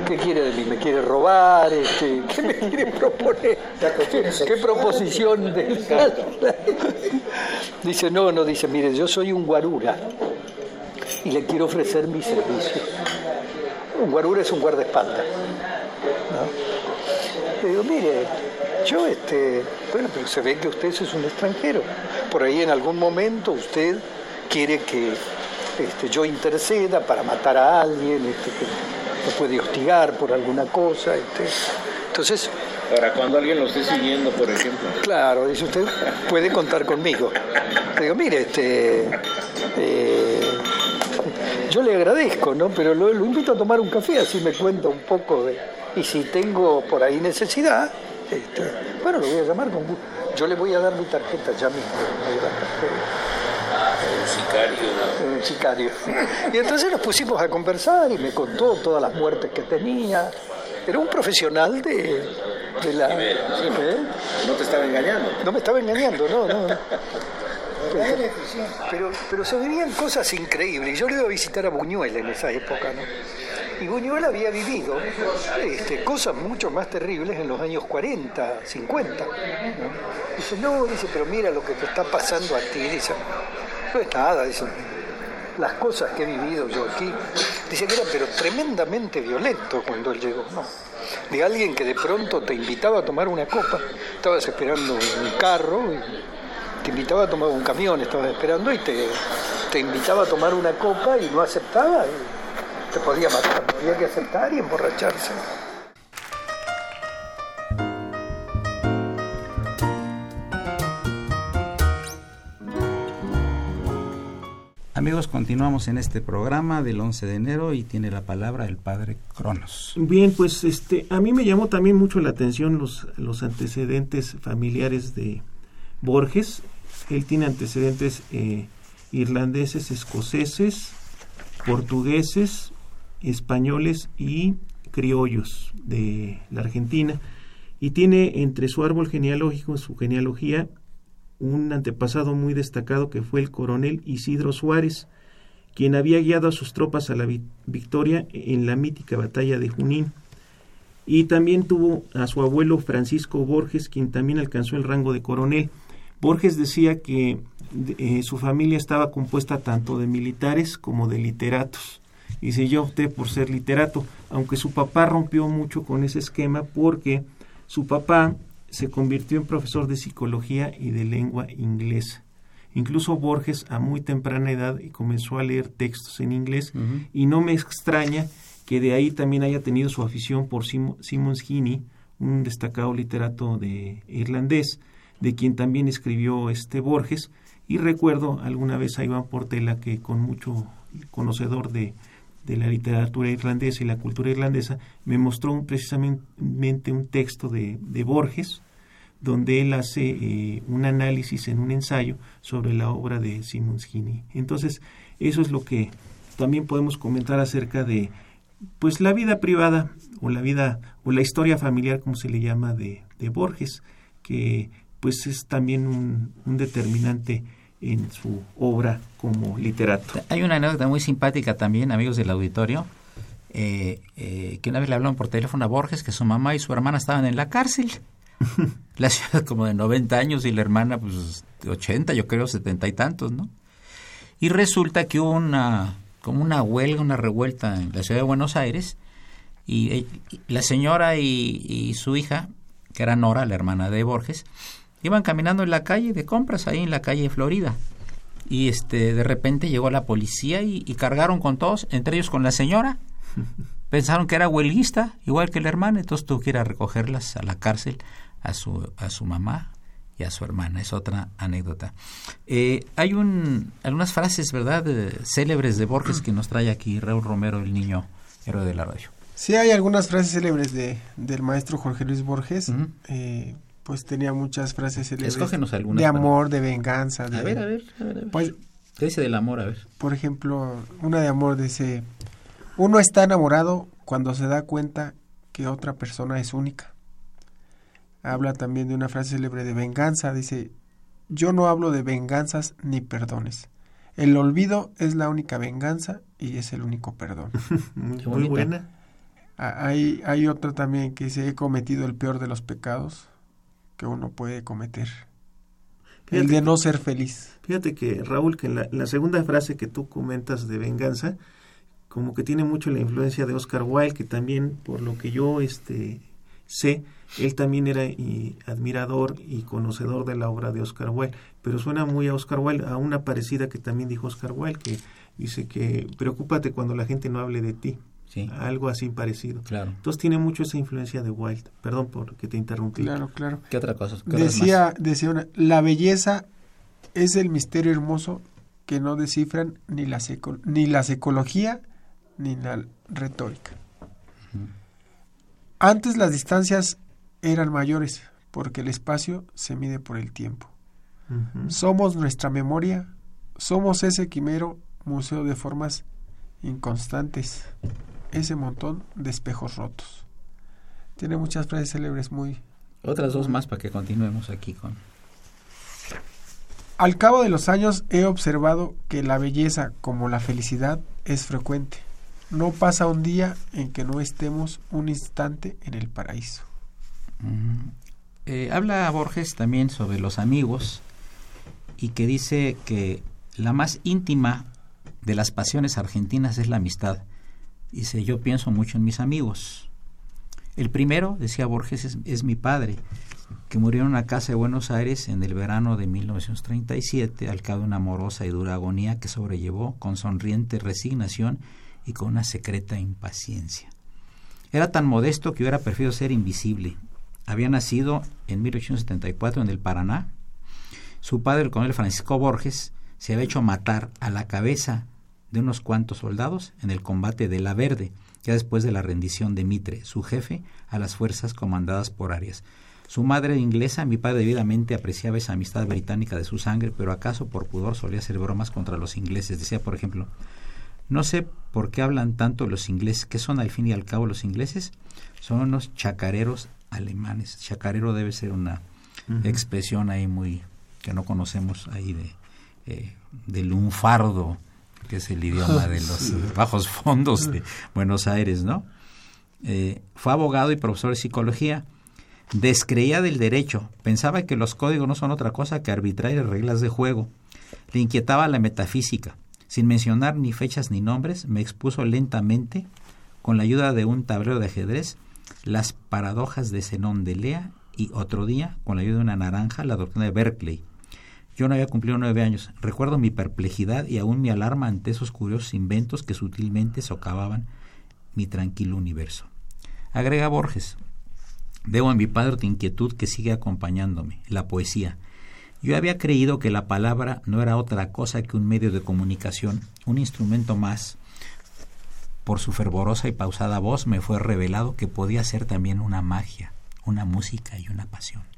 ¿Qué quiere de mí? ¿Me quiere robar? Este, ¿Qué me quiere proponer? ¿Qué, proposición de Dice, no, no, dice, mire, yo soy un guarura y le quiero ofrecer mi servicio. Un guarura es un guardaespaldas. Le digo, mire, yo, este, bueno, pero se ve que usted es un extranjero. Por ahí en algún momento usted quiere que este, yo interceda para matar a alguien, este, que lo puede hostigar por alguna cosa. Este. Entonces, para cuando alguien lo esté siguiendo, por ejemplo. Claro, dice usted, puede contar conmigo. Le digo, mire, este, eh, yo le agradezco, ¿no? Pero lo, lo, invito a tomar un café, así me cuenta un poco de... Y si tengo por ahí necesidad, este, bueno, lo voy a llamar con gusto. Yo le voy a dar mi tarjeta ya mismo. Un sicario. Un sicario. Y entonces nos pusimos a conversar y me contó todas las muertes que tenía. Era un profesional de, de la... ¿Eh? No te estaba engañando. No me estaba engañando, no, no. Pero, pero se vivían cosas increíbles. Yo le iba a visitar a Buñuel en esa época, ¿no? Y Buñuel había vivido este, cosas mucho más terribles en los años 40, 50. Dice, no, dice, pero mira lo que te está pasando a ti. Dice, no es nada, dice, las cosas que he vivido yo aquí. Dice que era pero tremendamente violento cuando él llegó, ¿no? De alguien que de pronto te invitaba a tomar una copa, estabas esperando un carro, te invitaba a tomar un camión, estabas esperando y te, invitaba a tomar una copa y no aceptaba. Se podía matar, había que aceptar y emborracharse. Amigos, continuamos en este programa del 11 de enero y tiene la palabra el padre Cronos. Bien, pues este, a mí me llamó también mucho la atención los, los antecedentes familiares de Borges. Él tiene antecedentes eh, irlandeses, escoceses, portugueses, españoles y criollos de la Argentina y tiene entre su árbol genealógico, su genealogía, un antepasado muy destacado que fue el coronel Isidro Suárez, quien había guiado a sus tropas a la victoria en la mítica batalla de Junín. Y también tuvo a su abuelo Francisco Borges, quien también alcanzó el rango de coronel. Borges decía que eh, su familia estaba compuesta tanto de militares como de literatos Dice, yo opté por ser literato, aunque su papá rompió mucho con ese esquema porque su papá se convirtió en profesor de psicología y de lengua inglesa. Incluso Borges a muy temprana edad comenzó a leer textos en inglés y no me extraña que de ahí también haya tenido su afición por Simon Heaney, un destacado literato de irlandés, de quien también escribió este Borges, y recuerdo alguna vez a Iván Portela que con mucho conocedor de de la literatura irlandesa y la cultura irlandesa, me mostró precisamente un texto de, de Borges, donde él hace eh, un análisis en un ensayo sobre la obra de Simon Heaney. Entonces, eso es lo que también podemos comentar acerca de pues la vida privada o la vida o la historia familiar como se le llama de, de Borges que pues es también un, un determinante en su obra como literato. Hay una anécdota muy simpática también, amigos del auditorio, eh, eh, que una vez le hablaron por teléfono a Borges que su mamá y su hermana estaban en la cárcel. la ciudad como de 90 años y la hermana pues de 80, yo creo, 70 y tantos, ¿no? Y resulta que hubo una, como una huelga, una revuelta en la ciudad de Buenos Aires y, eh, la señora y, y su hija, que era Nora, la hermana de Borges, Iban caminando en la calle de compras, ahí en la calle Florida. Y este, de repente llegó la policía y, cargaron con todos, entre ellos con la señora. Pensaron que era huelguista, igual que la hermana, entonces tuvo que ir a recogerlas a la cárcel a su, a su mamá y a su hermana. Es otra anécdota. Eh, hay un, algunas frases, ¿verdad?, célebres de Borges que nos trae aquí Raúl Romero, el niño héroe de la radio. Sí, hay algunas frases célebres de, del maestro Jorge Luis Borges. eh, pues tenía muchas frases célebres. Escógenos algunas. De amor, de venganza. De, a, ver, a ver, a ver, a ver. Pues, ¿Qué dice del amor? A ver. Por ejemplo, una de amor dice, uno está enamorado cuando se da cuenta que otra persona es única. Habla también de una frase célebre de venganza, dice, yo no hablo de venganzas ni perdones. El olvido es la única venganza y es el único perdón. Muy buena. Hay, hay otra también que dice, he cometido el peor de los pecados que uno puede cometer. Fíjate el de no ser feliz. Fíjate que, Raúl, que la, la, segunda frase que tú comentas de venganza, como que tiene mucho la influencia de Oscar Wilde, que también, por lo que yo este, sé, él también era y, admirador y conocedor de la obra de Oscar Wilde, pero suena muy a Oscar Wilde, a una parecida que también dijo Oscar Wilde, que dice que preocúpate cuando la gente no hable de ti. Sí. Algo así parecido. Claro. Entonces tiene mucho esa influencia de Wilde. Perdón por que te interrumpí. Claro, claro. ¿Qué otra cosa? ¿Qué decía, decía una, la belleza es el misterio hermoso que no descifran ni la, seco, ni la psicología ni la retórica. Uh -huh. Antes las distancias eran mayores porque el espacio se mide por el tiempo. Uh -huh. Somos nuestra memoria, somos ese quimero museo de formas inconstantes, ese montón de espejos rotos. Tiene muchas frases célebres muy... Otras dos más para que continuemos aquí con... Al cabo de los años he observado que la belleza como la felicidad es frecuente. No pasa un día en que no estemos un instante en el paraíso. Mm. Eh, habla Borges también sobre los amigos y que dice que la más íntima de las pasiones argentinas es la amistad. Dice, yo pienso mucho en mis amigos. El primero, decía Borges, es, mi padre, que murió en una casa de Buenos Aires en el verano de 1937 al cabo de una amorosa y dura agonía que sobrellevó con sonriente resignación y con una secreta impaciencia. Era tan modesto que hubiera preferido ser invisible. Había nacido en 1874 en el Paraná. Su padre, el coronel Francisco Borges, se había hecho matar a la cabeza de unos cuantos soldados en el combate de La Verde, ya después de la rendición de Mitre, su jefe, a las fuerzas comandadas por Arias. Su madre inglesa, mi padre debidamente apreciaba esa amistad británica de su sangre, pero acaso por pudor solía hacer bromas contra los ingleses. Decía, por ejemplo, no sé por qué hablan tanto los ingleses. ¿Qué son al fin y al cabo los ingleses? Son unos chacareros alemanes. Chacarero debe ser una uh -huh. expresión ahí muy que no conocemos ahí de eh, del lunfardo que es el idioma de los bajos fondos de Buenos Aires, ¿no? Eh, fue abogado y profesor de psicología. Descreía del derecho, pensaba que los códigos no son otra cosa que arbitrarias reglas de juego. Le inquietaba la metafísica. Sin mencionar ni fechas ni nombres, me expuso lentamente, con la ayuda de un tablero de ajedrez, las paradojas de Zenón de Lea y otro día, con la ayuda de una naranja, la doctrina de Berkeley. Yo no había cumplido nueve años. Recuerdo mi perplejidad y aún mi alarma ante esos curiosos inventos que sutilmente socavaban mi tranquilo universo. Agrega Borges, debo a mi padre otra inquietud que sigue acompañándome, la poesía. Yo había creído que la palabra no era otra cosa que un medio de comunicación, un instrumento más. Por su fervorosa y pausada voz me fue revelado que podía ser también una magia, una música y una pasión.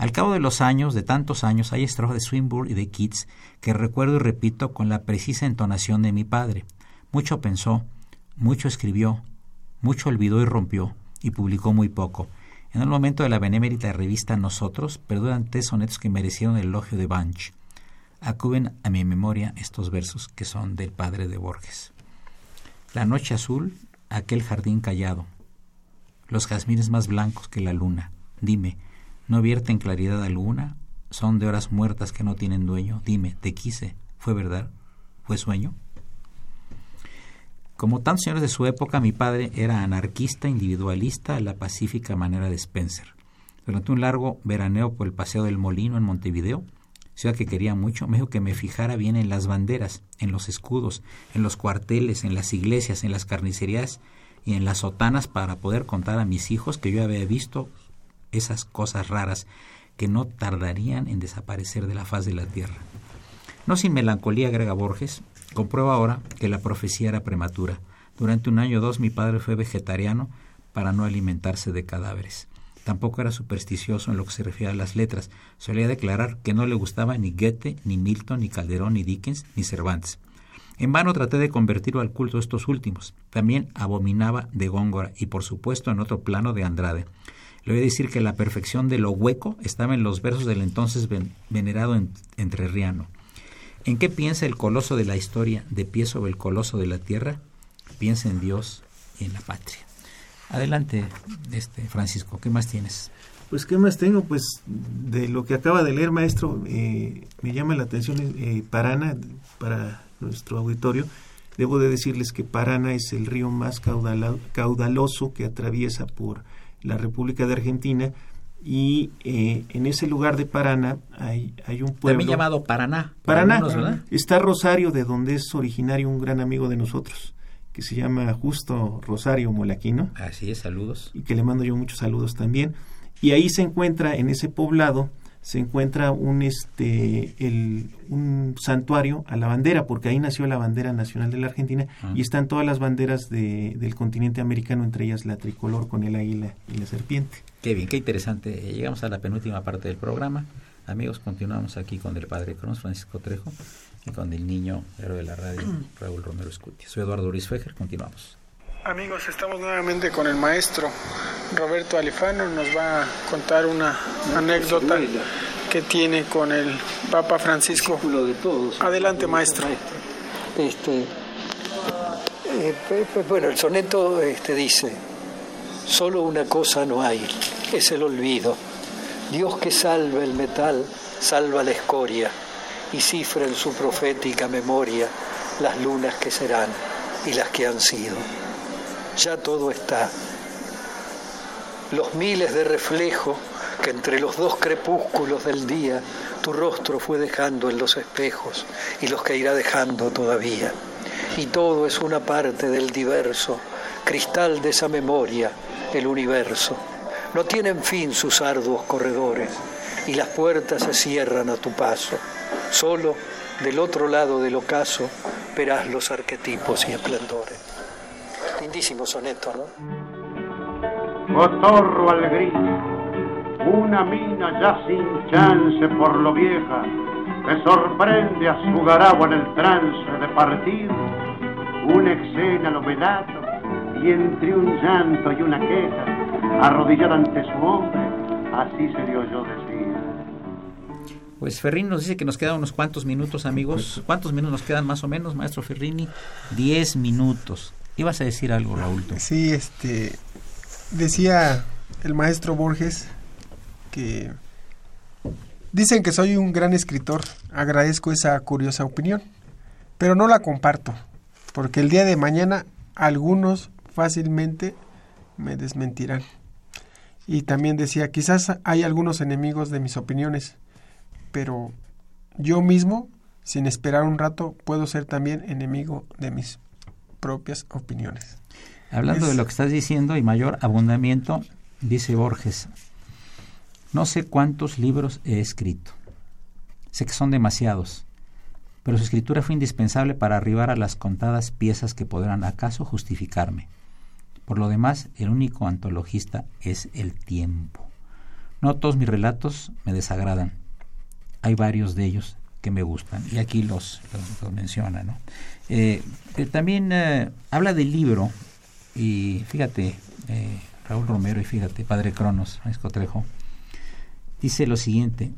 Al cabo de los años, de tantos años, hay estrofas de Swinburne y de Keats que recuerdo y repito con la precisa entonación de mi padre. Mucho pensó, mucho escribió, mucho olvidó y rompió, y publicó muy poco. En el momento de la benemérita revista Nosotros, perduran tres sonetos que merecieron el elogio de Banch. Acuden a mi memoria estos versos que son del padre de Borges. La noche azul, aquel jardín callado, los jazmines más blancos que la luna. Dime, ¿no vierten claridad alguna? ¿Son de horas muertas que no tienen dueño? Dime, te quise, ¿fue verdad? ¿Fue sueño? Como tantos señores de su época, mi padre era anarquista, individualista, a la pacífica manera de Spencer. Durante un largo veraneo por el Paseo del Molino en Montevideo, ciudad que quería mucho, me dijo que me fijara bien en las banderas, en los escudos, en los cuarteles, en las iglesias, en las carnicerías y en las sotanas para poder contar a mis hijos que yo había visto esas cosas raras que no tardarían en desaparecer de la faz de la tierra. No sin melancolía, agrega Borges, comprueba ahora que la profecía era prematura. Durante un año o dos mi padre fue vegetariano para no alimentarse de cadáveres. Tampoco era supersticioso en lo que se refiere a las letras. Solía declarar que no le gustaba ni Goethe, ni Milton, ni Calderón, ni Dickens, ni Cervantes. En vano traté de convertirlo al culto de estos últimos. También abominaba de Góngora y, por supuesto, en otro plano de Andrade. Le voy a decir que la perfección de lo hueco estaba en los versos del entonces venerado entrerriano. ¿En qué piensa el coloso de la historia de pie sobre el coloso de la tierra? Piensa en Dios y en la patria. Adelante, este Francisco, ¿qué más tienes? Pues, ¿qué más tengo? Pues, de lo que acaba de leer, maestro, eh, me llama la atención eh, Parana, para nuestro auditorio. Debo de decirles que Parana es el río más caudaloso que atraviesa por la República de Argentina y eh, en ese lugar de Paraná hay, hay un pueblo... También llamado Paraná. Paraná. está Rosario, de donde es originario un gran amigo de nosotros, que se llama Justo Rosario Molaquino. Así es, saludos. Y que le mando yo muchos saludos también. Y ahí se encuentra, en ese poblado, se encuentra un este el, un santuario a la bandera porque ahí nació la bandera nacional de la Argentina ah. y están todas las banderas de, del continente americano entre ellas la tricolor con el águila y la serpiente. Qué bien qué interesante. Llegamos a la penúltima parte del programa. Amigos continuamos aquí con el padre Cronos Francisco Trejo y con el niño héroe de la radio Raúl Romero Escutia. Soy Eduardo Luis Fejer continuamos Amigos, estamos nuevamente con el maestro Roberto Alifano. Nos va a contar una anécdota que tiene con el Papa Francisco. Adelante, maestro. Este, eh, pues, bueno, el soneto este, dice, solo una cosa no hay, es el olvido. Dios que salva el metal, salva la escoria y cifra en su profética memoria las lunas que serán y las que han sido ya todo está. Los miles de reflejos que entre los dos crepúsculos del día tu rostro fue dejando en los espejos y los que irá dejando todavía. Y todo es una parte del diverso, cristal de esa memoria, el universo. No tienen fin sus arduos corredores y las puertas se cierran a tu paso. Solo del otro lado del ocaso verás los arquetipos y esplendores. Lindísimo soneto, ¿no? Cotorro al gris, una mina ya sin chance por lo vieja, me sorprende a su garagua en el trance de partir, una escena lo velato, y entre un llanto y una queja, arrodillada ante su hombre, así se dio yo decir. Pues Ferrini nos dice que nos quedan unos cuantos minutos, amigos. ¿Cuántos minutos nos quedan más o menos, maestro Ferrini? Diez minutos. Ibas a decir algo, Raúl. Sí, este, decía el maestro Borges que dicen que soy un gran escritor. Agradezco esa curiosa opinión, pero no la comparto, porque el día de mañana algunos fácilmente me desmentirán. Y también decía, quizás hay algunos enemigos de mis opiniones, pero yo mismo, sin esperar un rato, puedo ser también enemigo de mis propias opiniones. Hablando de lo que estás diciendo y mayor abundamiento, dice Borges, no sé cuántos libros he escrito. Sé que son demasiados, pero su escritura fue indispensable para arribar a las contadas piezas que podrán acaso justificarme. Por lo demás, el único antologista es el tiempo. No todos mis relatos me desagradan. Hay varios de ellos que me gustan y aquí los, los, menciona. ¿no? Eh, eh, también eh, habla del libro y fíjate, Raúl Romero y fíjate, Padre Cronos, Francisco Trejo, dice lo siguiente,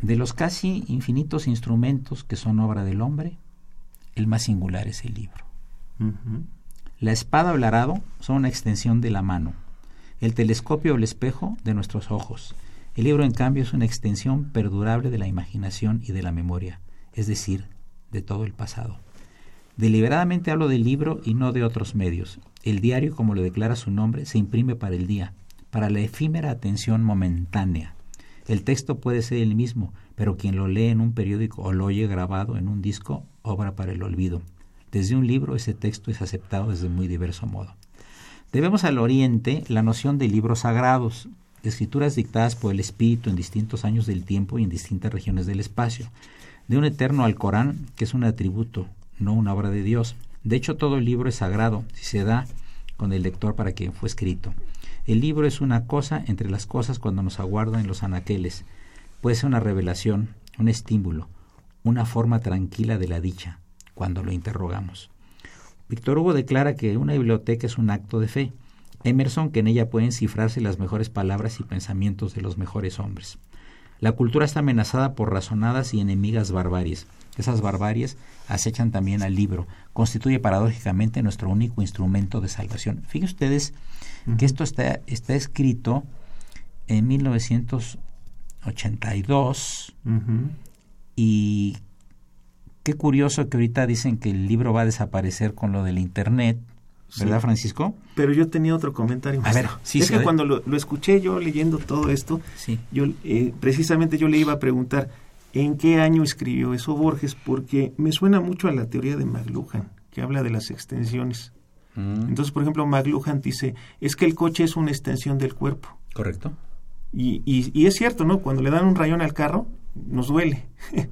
de los casi infinitos instrumentos que son obra del hombre, el más singular es el libro. La espada o el arado son una extensión de la mano, el telescopio o el espejo de nuestros ojos, el libro, en cambio, es una extensión perdurable de la imaginación y de la memoria, es decir, de todo el pasado. Deliberadamente hablo del libro y no de otros medios. El diario, como lo declara su nombre, se imprime para el día, para la efímera atención momentánea. El texto puede ser el mismo, pero quien lo lee en un periódico o lo oye grabado en un disco, obra para el olvido. Desde un libro ese texto es aceptado desde muy diverso modo. Debemos al Oriente la noción de libros sagrados, escrituras dictadas por el Espíritu en distintos años del tiempo y en distintas regiones del espacio, de un eterno al Corán, que es un atributo, no una obra de Dios. De hecho, todo el libro es sagrado si se da con el lector para quien fue escrito. El libro es una cosa entre las cosas cuando nos aguardan en los anaqueles. Puede ser una revelación, un estímulo, una forma tranquila de la dicha, cuando lo interrogamos. Víctor Hugo declara que una biblioteca es un acto de fe. Emerson que en ella pueden cifrarse las mejores palabras y pensamientos de los mejores hombres. La cultura está amenazada por razonadas y enemigas barbaries. Esas barbaries acechan también al libro. Constituye paradójicamente nuestro único instrumento de salvación. Fíjense ustedes que esto está, está escrito en 1982 y qué curioso que ahorita dicen que el libro va a desaparecer con lo del Internet. ¿Verdad, Francisco? Pero yo tenía otro comentario. A ver, sí, es que cuando lo, escuché yo leyendo todo esto, sí. yo eh, precisamente yo le iba a preguntar en qué año escribió eso Borges, porque me suena mucho a la teoría de McLuhan, que habla de las extensiones. Mm. Entonces, por ejemplo, McLuhan dice, es que el coche es una extensión del cuerpo. Correcto. Y, y, y es cierto, ¿no? Cuando le dan un rayón al carro, nos duele.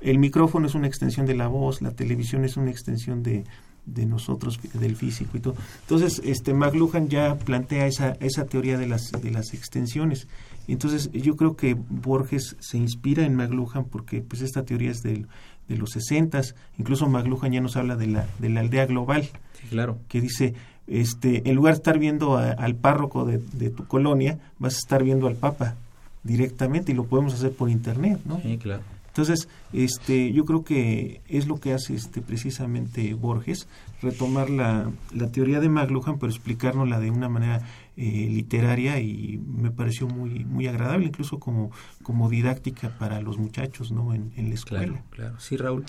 el micrófono es una extensión de la voz, la televisión es una extensión de, de nosotros, del físico y todo. Entonces, este McLuhan ya plantea esa, esa teoría de las, de las extensiones. Entonces, yo creo que Borges se inspira en McLuhan porque pues esta teoría es del, de los sesentas. Incluso McLuhan ya nos habla de la, de la aldea global. claro. Que dice, este, en lugar de estar viendo al párroco de, de, tu colonia, vas a estar viendo al papa directamente y lo podemos hacer por internet, ¿no? Sí, claro. Entonces, este, yo creo que es lo que hace este, precisamente Borges, retomar la, la teoría de McLuhan, pero explicárnosla de una manera eh, literaria y me pareció muy muy agradable, incluso como, como didáctica para los muchachos ¿no? en, la escuela. Claro, claro. Sí, Raúl.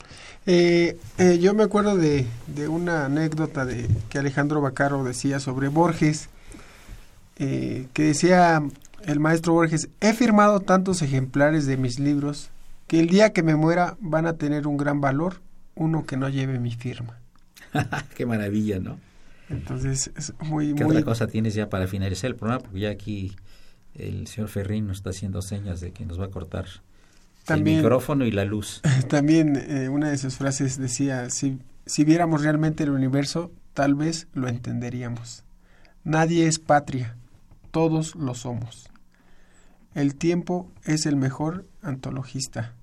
Eh, eh, yo me acuerdo de, de, una anécdota de que Alejandro Bacaro decía sobre Borges, que decía el maestro Borges, he firmado tantos ejemplares de mis libros que el día que me muera van a tener un gran valor uno que no lleve mi firma. Qué maravilla, ¿no? Entonces es muy... ¿Qué muy... otra cosa tienes ya para finalizar el programa? Porque ya aquí el señor Ferrín nos está haciendo señas de que nos va a cortar también, el micrófono y la luz. También eh, una de sus frases decía, si, si viéramos realmente el universo, tal vez lo entenderíamos. Nadie es patria, todos lo somos. El tiempo es el mejor antologista,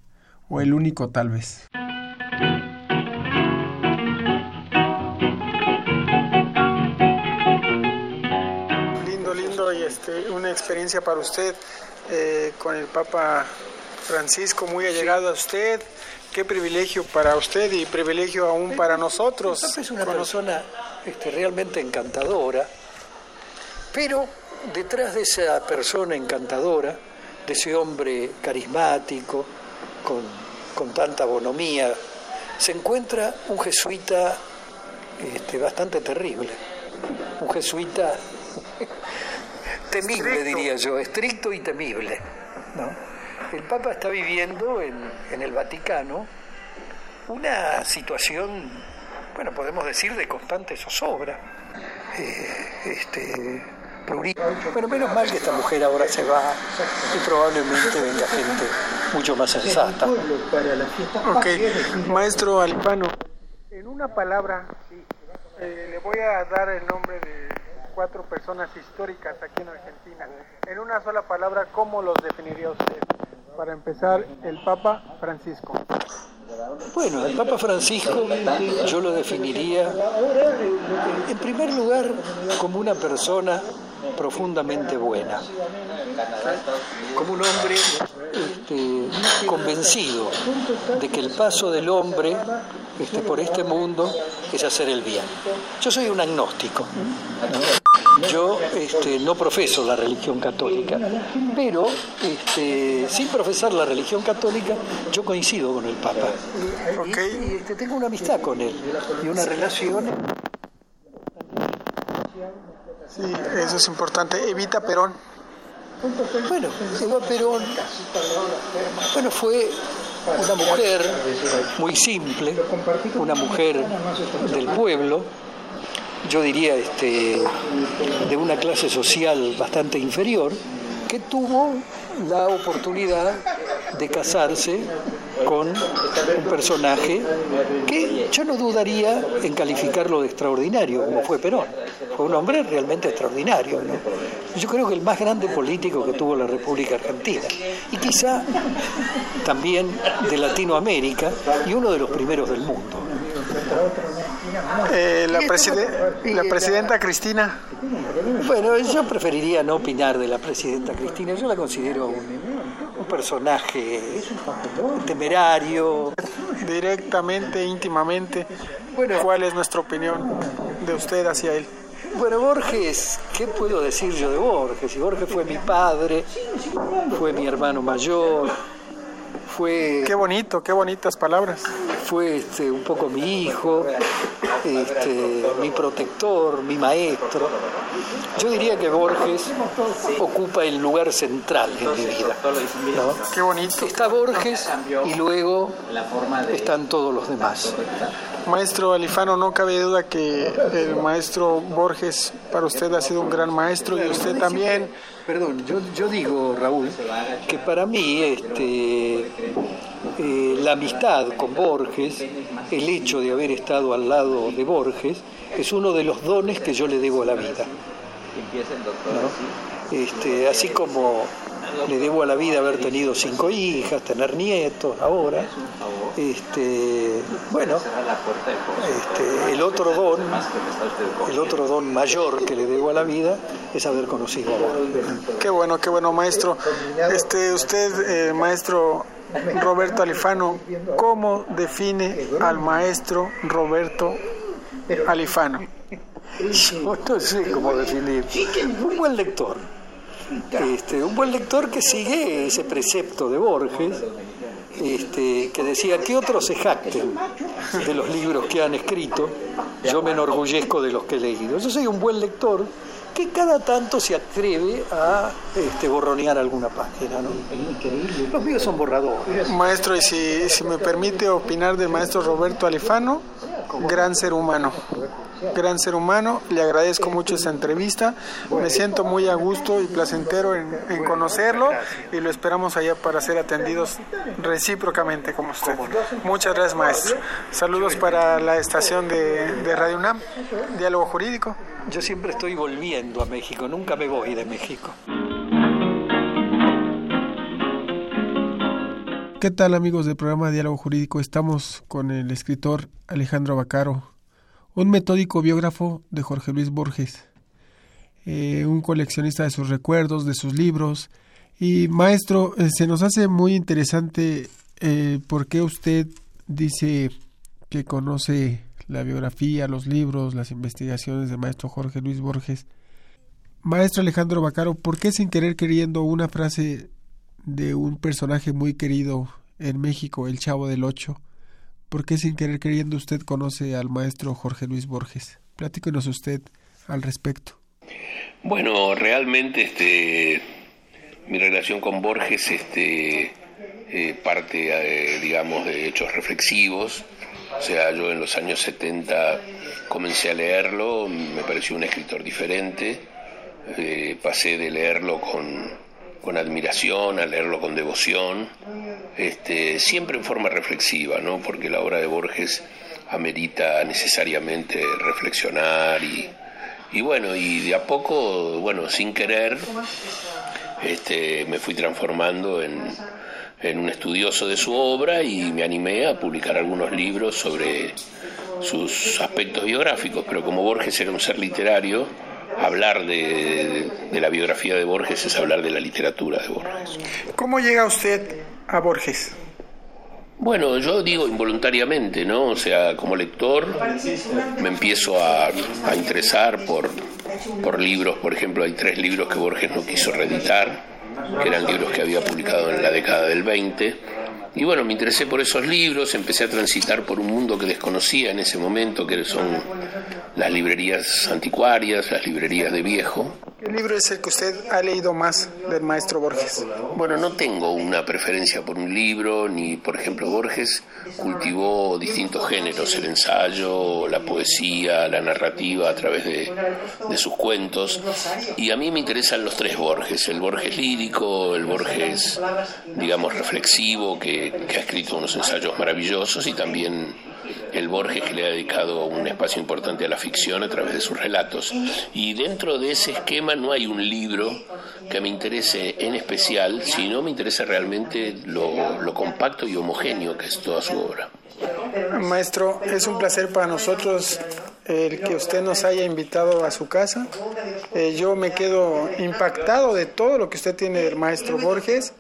o el único tal vez. Lindo, lindo y este, una experiencia para usted eh, con el Papa Francisco, muy allegado a usted. Qué privilegio para usted y privilegio aún para nosotros. El Papa es una persona este, realmente encantadora, pero detrás de esa persona encantadora, de ese hombre carismático, con, con tanta bonomía, se encuentra un jesuita este, bastante terrible, un jesuita temible, diría yo, estricto y temible. El Papa está viviendo en, en el Vaticano una situación, bueno, podemos decir, de constante zozobra. Eh, este, bueno, menos mal que esta mujer ahora se va y probablemente venga gente mucho más sensata. Ok, maestro Alipano, en una palabra, eh, le voy a dar el nombre de cuatro personas históricas aquí en Argentina. En una sola palabra, ¿cómo los definiría usted? Para empezar, el Papa Francisco. Bueno, el Papa Francisco yo lo definiría, en primer lugar, como una persona profundamente buena, como un hombre este, convencido de que el paso del hombre este, por este mundo es hacer el bien. Yo soy un agnóstico. Yo este, no profeso la religión católica, pero este, sin profesar la religión católica, yo coincido con el Papa. Y, este, tengo una amistad con él y una relación. Sí, eso es importante. Evita Perón. Bueno, Eva Perón bueno, fue una mujer muy simple, una mujer del pueblo, yo diría este, de una clase social bastante inferior, que tuvo la oportunidad de casarse con un personaje que yo no dudaría en calificarlo de extraordinario, como fue Perón. Fue un hombre realmente extraordinario. Yo creo que el más grande político que tuvo la República Argentina. Y quizá también de Latinoamérica y uno de los primeros del mundo. Eh, la, la presidenta Cristina. Bueno, yo preferiría no opinar de la presidenta Cristina. Yo la considero un, un personaje temerario. Directamente, íntimamente, ¿cuál es nuestra opinión de usted hacia él? Bueno, Borges, ¿qué puedo decir yo de Borges? Si Borges fue mi padre, fue mi hermano mayor, fue... Qué bonito, qué bonitas palabras. Fue este, un poco mi hijo, este, mi protector, mi maestro. Yo diría que Borges ocupa el lugar central en mi vida. Qué bonito. Está Borges y luego están todos los demás. Maestro Alifano, no cabe duda que el maestro Borges para usted ha sido un gran maestro y usted también. Perdón, yo, digo, Raúl, que para mí este, eh, la amistad con Borges, el hecho de haber estado al lado de Borges, es uno de los dones que yo le debo a la vida. ¿no? Este, así como le debo a la vida haber tenido cinco hijas, tener nietos ahora. Este, bueno, este, el otro don, el otro don mayor que le debo a la vida es haber conocido a Borges. Qué bueno, qué bueno, maestro. Este, usted, eh, maestro Roberto Alifano, ¿cómo define al maestro Roberto Alifano? Yo no sé cómo definir. Un buen lector. Este, un buen lector que sigue ese precepto de Borges, este, que decía que otros se jacten de los libros que han escrito, yo me enorgullezco de los que he leído. Yo soy un buen lector que cada tanto se atreve a este, borronear alguna página. ¿no? Los míos son borradores. Maestro, y si, si me permite opinar del maestro Roberto Alifano, gran ser humano gran ser humano. Le agradezco mucho esta entrevista. Me siento muy a gusto y placentero en, en conocerlo y lo esperamos allá para ser atendidos recíprocamente como usted. Muchas gracias, maestro. Saludos para la estación de, de Radio UNAM, Diálogo Jurídico. Yo siempre estoy volviendo a México, nunca me voy de México. ¿Qué tal amigos del programa Diálogo Jurídico? Estamos con el escritor Alejandro Bacaro, un metódico biógrafo de Jorge Luis Borges, eh, un coleccionista de sus recuerdos, de sus libros. Y maestro, eh, se nos hace muy interesante eh, por qué usted dice que conoce la biografía, los libros, las investigaciones del maestro Jorge Luis Borges. Maestro Alejandro Bacaro, ¿por qué sin querer queriendo una frase de un personaje muy querido en México, el Chavo del Ocho? ¿Por qué sin querer queriendo usted conoce al maestro Jorge Luis Borges? Platíquenos usted al respecto. Bueno, realmente este mi relación con Borges este eh, parte eh, digamos de hechos reflexivos. O sea, yo en los años 70 comencé a leerlo, me pareció un escritor diferente. Eh, pasé de leerlo con, con admiración, a leerlo con devoción, este, siempre en forma reflexiva, ¿no? porque la obra de Borges amerita necesariamente reflexionar y, y bueno, y de a poco, bueno, sin querer, este, me fui transformando en, en un estudioso de su obra y me animé a publicar algunos libros sobre sus aspectos biográficos, pero como Borges era un ser literario, hablar de, de, la biografía de Borges es hablar de la literatura de Borges. ¿Cómo llega usted a Borges? Bueno, yo digo involuntariamente, ¿no? O sea, como lector me empiezo a, a interesar por, por libros, por ejemplo, hay tres libros que Borges no quiso reeditar, que eran libros que había publicado en la década del 20. Y bueno, me interesé por esos libros, empecé a transitar por un mundo que desconocía en ese momento, que son las librerías anticuarias, las librerías de viejo. ¿Qué libro es el que usted ha leído más del maestro Borges? Bueno, no tengo una preferencia por un libro, ni por ejemplo Borges cultivó distintos géneros, el ensayo, la poesía, la narrativa a través de, sus cuentos. Y a mí me interesan los tres Borges, el Borges lírico, el Borges, digamos, reflexivo, que, que ha escrito unos ensayos maravillosos y también el Borges que le ha dedicado un espacio importante a la ficción a través de sus relatos. Y dentro de ese esquema no hay un libro que me interese en especial, sino me interesa realmente lo, compacto y homogéneo que es toda su obra. Maestro, es un placer para nosotros el que usted nos haya invitado a su casa. Eh, yo me quedo impactado de todo lo que usted tiene del maestro Borges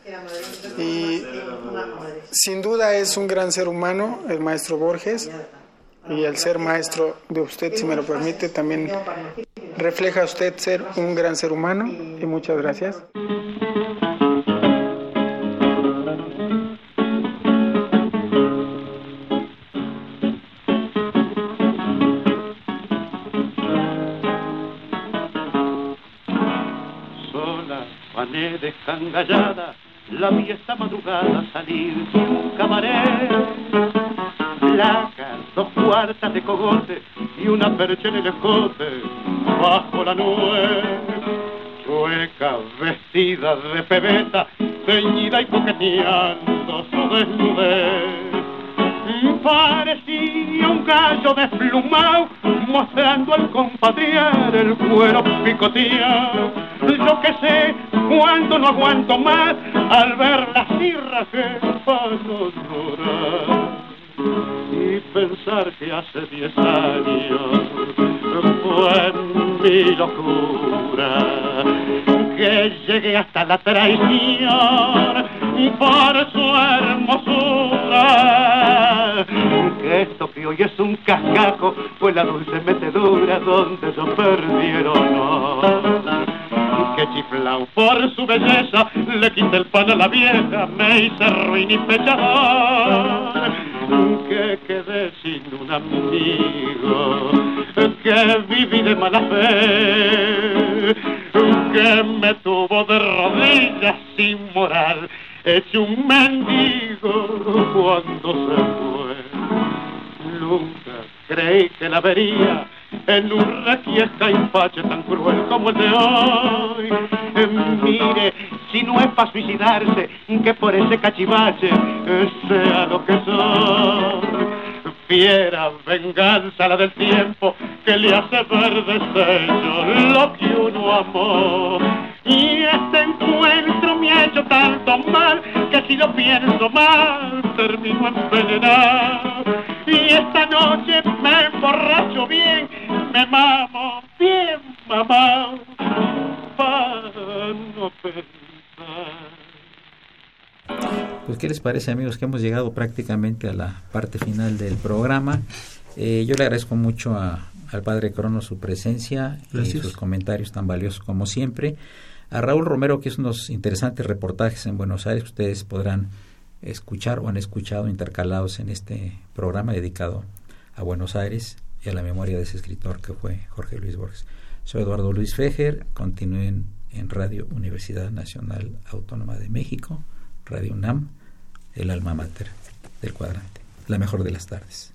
y sin duda es un gran ser humano el maestro Borges y el ser maestro de usted, si me lo permite, también refleja usted ser un gran ser humano y muchas gracias. Descangallada, la vi esta madrugada salir de un cabaret. Placas, dos cuartas de cogote y una percha en el escote, bajo la nube. Chueca, vestida de pebeta, ceñida y coqueteando su desnudez parecía un gallo desplumado mostrando al compadre el cuero picoteado. Yo que sé cuando no aguanto más al ver las cirras que paso llorar y pensar que hace diez años fue mi locura que llegué hasta la traición por su hermosura. Que esto que hoy es un cascajo fue la dulce metedura donde yo honor chiflao por su belleza le quité el pan a la vieja me hice ruin y pechador que quedé sin un amigo, que viví de mala fe, que me tuvo de rodillas sin moral, hecho un mendigo cuando se fue. Nunca creí que la vería en un requiesca impache tan cruel como el de hoy. Mire, si no es para suicidarse, que por ese cachivache sea lo que soy. Fiera venganza la del tiempo que le hace ver desecho lo que uno amó. Y este encuentro me ha hecho tanto mal que si lo pienso mal termino envenenado. Y esta noche me emborracho bien, me mamo bien mamá para no pensar. Pues, ¿qué les parece, amigos? Que hemos llegado prácticamente a la parte final del programa. Eh, yo le agradezco mucho al padre Crono su presencia y sus comentarios tan valiosos como siempre. A Raúl Romero, que es unos interesantes reportajes en Buenos Aires, ustedes podrán escuchar o han escuchado intercalados en este programa dedicado a Buenos Aires y a la memoria de ese escritor que fue Jorge Luis Borges. Soy Eduardo Luis Fejer, continúen en Radio Universidad Nacional Autónoma de México Radio UNAM, el alma mater del cuadrante. La mejor de las tardes.